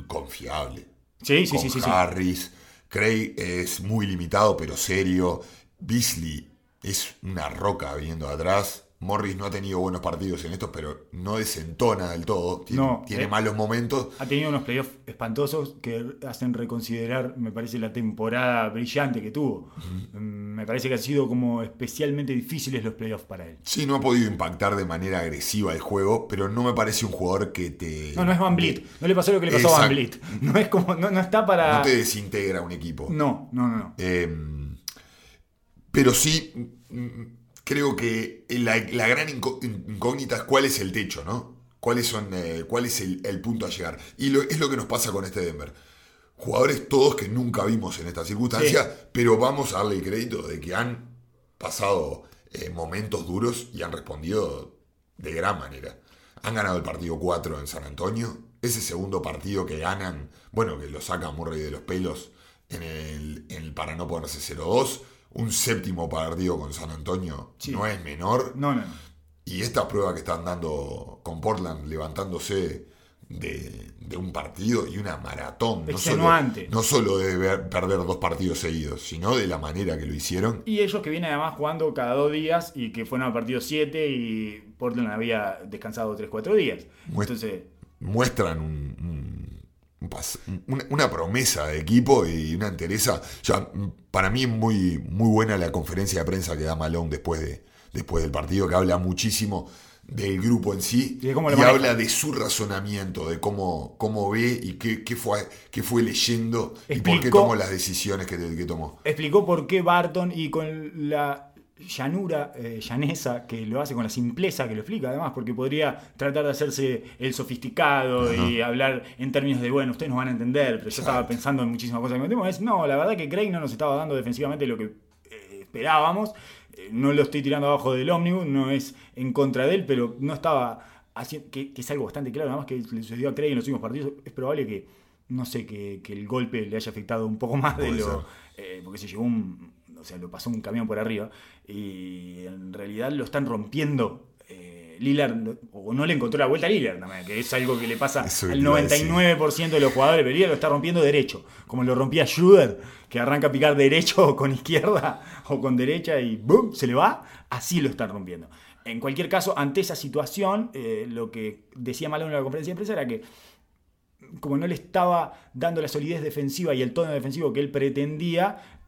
confiable. sí, sí, con sí, sí, sí. Harris. Craig es muy limitado, pero serio. Beasley es una roca viniendo atrás. Morris no ha tenido buenos partidos en estos, pero no desentona del todo. Tiene, No, tiene eh. malos momentos. Ha tenido unos playoffs espantosos que hacen reconsiderar, me parece, la temporada brillante que tuvo. Mm, Me parece que han sido como especialmente difíciles los playoffs para él. Sí, no ha podido impactar de manera agresiva el juego, pero no me parece un jugador que te. No, no es Van Vliet. No le pasó lo que le pasó a Van. Vliet. No es como, no, no está para. No te desintegra un equipo. No, no, no. no. Eh, pero sí, creo que la, la gran incógnita es cuál es el techo, ¿no? ¿Cuáles son, eh, ¿Cuál es el, el punto a llegar? Y lo- es lo que nos pasa con este Denver. Jugadores todos que nunca vimos en esta circunstancia, pero vamos a darle el crédito de que han pasado eh, momentos duros y han respondido de gran manera. Han ganado el partido 4 en San Antonio. Ese segundo partido que ganan, bueno, que lo saca Murray de los pelos en el, en el para no ponerse 0-2. Un séptimo partido con San Antonio Sí. no es menor. No, no. Y esta prueba que están dando con Portland, levantándose de, de un partido y una maratón. No solo, no solo de ver- perder dos partidos seguidos, sino de la manera que lo hicieron. Y ellos que vienen además jugando cada dos días y que fueron al partido 7 y Portland había descansado 3-4 días. Muest- Entonces, muestran un- un- un pas- una, una promesa de equipo y una entereza. Para mí es muy, muy buena la conferencia de prensa que da Malone después, de, después del partido, que habla muchísimo del grupo en sí Y habla de su razonamiento, de cómo, cómo ve y qué, qué fue, qué fue leyendo y por qué tomó las decisiones que, que tomó. explicó por qué Barton y con la llanura, eh, llaneza, que lo hace con la simpleza que lo explica además, porque podría tratar de hacerse el sofisticado y hablar en términos de, bueno, ustedes nos van a entender, pero yo estaba pensando en muchísimas cosas que metemos. Es, no, la verdad que Craig no nos estaba dando defensivamente lo que eh, esperábamos. Eh, no lo estoy tirando abajo del ómnibus, no es en contra de él, pero no estaba haciendo, que, que es algo bastante claro, nada más que le sucedió a Craig en los últimos partidos. Es probable que, no sé, que, que el golpe le haya afectado un poco más de lo, eh, porque se llevó un, o sea, lo pasó un camión por arriba y en realidad lo están rompiendo. Eh, Lillard, o no le encontró la vuelta a Lillard, que es algo que le pasa Eso al te iba a decir. 99% de los jugadores, pero Lillard lo está rompiendo derecho, como lo rompía Schroeder, que arranca a picar derecho o con izquierda o con derecha y ¡boom! se le va, así lo están rompiendo. En cualquier caso, ante esa situación, eh, lo que decía Malone en la conferencia de prensa era que como no le estaba dando la solidez defensiva y el tono defensivo que él pretendía,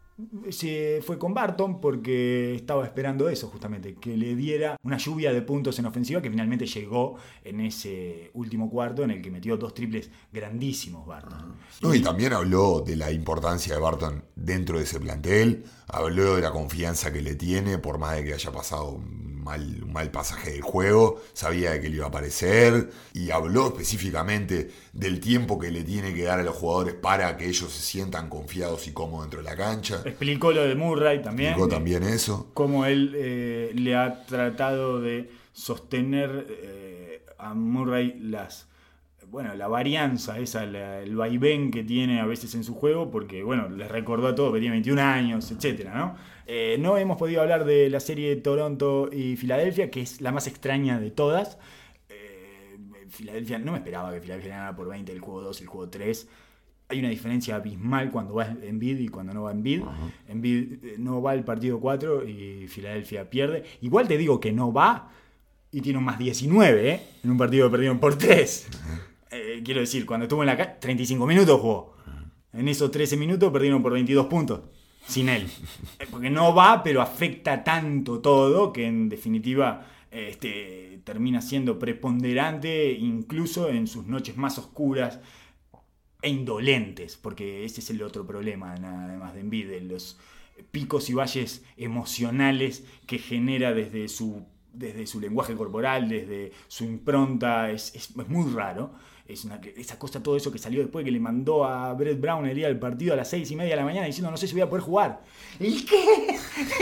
se fue con Barton porque estaba esperando eso justamente, que le diera una lluvia de puntos en ofensiva que finalmente llegó en ese último cuarto en el que metió dos triples grandísimos Barton. Y también habló de la importancia de Barton dentro de ese plantel, habló de la confianza que le tiene, por más de que haya pasado mal, un mal pasaje del juego, sabía de que le iba a aparecer, y habló específicamente del tiempo que le tiene que dar a los jugadores para que ellos se sientan confiados y cómodos dentro de la cancha. Explicó lo de Murray también. Explicó de también eso. Cómo él eh, le ha tratado de sostener eh, a Murray las bueno, la varianza, esa, la- el vaivén que tiene a veces en su juego, porque, bueno, les recordó a todos que tiene 21 años, etcétera, ¿no? Eh, no hemos podido hablar de la serie Toronto y Filadelfia, que es la más extraña de todas. Filadelfia, no me esperaba que Filadelfia ganara por 20 el juego 2, el juego 3. Hay una diferencia abismal cuando va Embiid y cuando no va Embiid. Embiid eh, no va el partido 4 y Filadelfia pierde. Igual te digo que no va y tiene un más 19, ¿eh? En un partido que perdieron por 3. Eh, quiero decir, cuando estuvo en la calle, 35 minutos jugó. En esos 13 minutos perdieron por 22 puntos. Sin él. Porque no va, pero afecta tanto todo que en definitiva este, termina siendo preponderante incluso en sus noches más oscuras e indolentes, porque ese es el otro problema, nada además de Embiid, de los picos y valles emocionales que genera desde su, desde su lenguaje corporal, desde su impronta, es- es muy raro. Es una, esa cosa, todo eso que salió después que le mandó a Brett Brown el día del partido a las seis y media de la mañana diciendo no sé si voy a poder jugar. ¿El qué?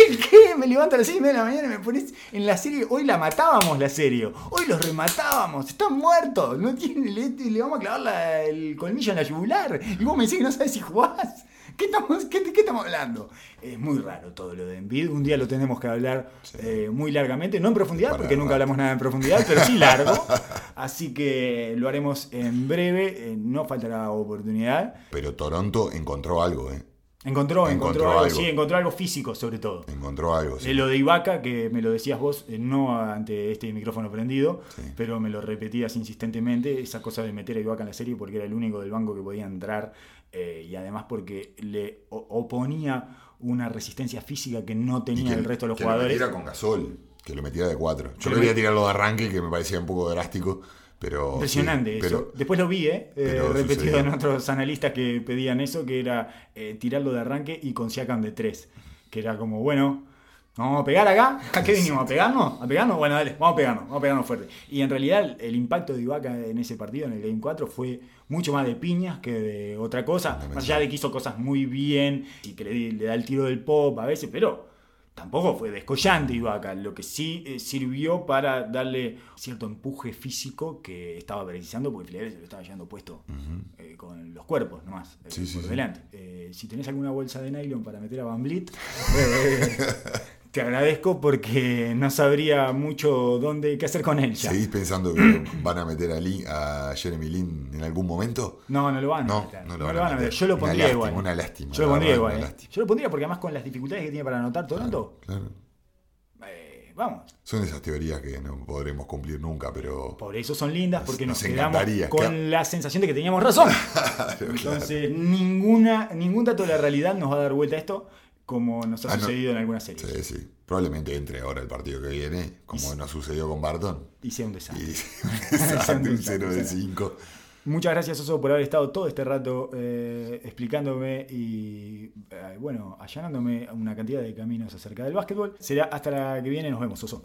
¿El qué? Me levanto a las seis y media de la mañana y me pones en la serie. Hoy la matábamos la serie. Hoy los rematábamos. Están muertos. No tiene, le, le vamos a clavar la- el colmillo en la yugular. Y vos me decís que no sabes si jugás. ¿Qué estamos, qué, qué estamos hablando? Es muy raro todo lo de Envid. Un día lo tenemos que hablar eh, muy largamente. No en profundidad, Para porque nunca hablamos nada en profundidad, pero sí largo. Así que lo haremos en breve. eh, no faltará oportunidad. Pero Toronto encontró algo, ¿eh? Encontró, encontró, Encontró algo, algo. sí, encontró algo físico sobre todo. Encontró algo. sí. De lo de Ibaka, que me lo decías vos, eh, no ante este micrófono prendido, Sí. pero me lo repetías insistentemente, esa cosa de meter a Ibaka en la serie porque era el único del banco que podía entrar eh, y además porque le oponía una resistencia física que no tenía que- el resto de los que jugadores. Lo metiera con gasol, que lo metiera de cuatro. Yo Que quería tirarlo de arranque, que me parecía un poco drástico, pero. Impresionante sí, eso. Después lo vi, ¿eh? Eh, repetido sucedió. en otros analistas que pedían eso, que era eh, tirarlo de arranque y con Siakam de tres. Que era como, bueno, vamos a pegar acá. ¿A qué vinimos? ¿A pegarnos? ¿A pegarnos? Bueno, dale, vamos a pegarnos, vamos a pegarnos fuerte. Y en realidad el impacto de Ibaka en ese partido, en el Game 4, fue mucho más de piñas que de otra cosa. Más allá de que hizo cosas muy bien y que le da el tiro del pop a veces, pero tampoco fue descollante Ibaka, lo que sí eh, sirvió para darle cierto empuje físico que estaba precisando porque Filadelfia se lo estaba llevando puesto eh, con los cuerpos nomás, eh, Sí, por sí. delante. Eh, si tenés alguna bolsa de nylon para meter a Van eh, te agradezco porque no sabría mucho dónde qué hacer con él ya. ¿Seguís pensando que van a meter a, Lin- a Jeremy Lin en algún momento? No, no lo van a No, meter. no lo van a meter. Yo lo Una pondría lástima, igual. una lástima, Yo lo pondría verdad, igual. eh. Yo lo pondría porque además con las dificultades que tiene para anotar Toronto, Claro. eh, vamos. Son esas teorías que no podremos cumplir nunca, pero. Por eso son lindas, porque nos, Nos quedamos con claro. la sensación de que teníamos razón. claro. Entonces, ninguna, ningún dato de la realidad nos va a dar vuelta a esto, como nos ha Ah, no. sucedido en algunas series. Sí, sí. Probablemente entre ahora el partido que viene, como nos sucedió con Barton. Y sea un desastre. Y Sea un un desastre, 0 de sea. 5. Muchas gracias, Oso, por haber estado todo este rato eh, explicándome y, eh, bueno, allanándome una cantidad de caminos acerca del básquetbol. Será hasta la que viene. Nos vemos, Oso.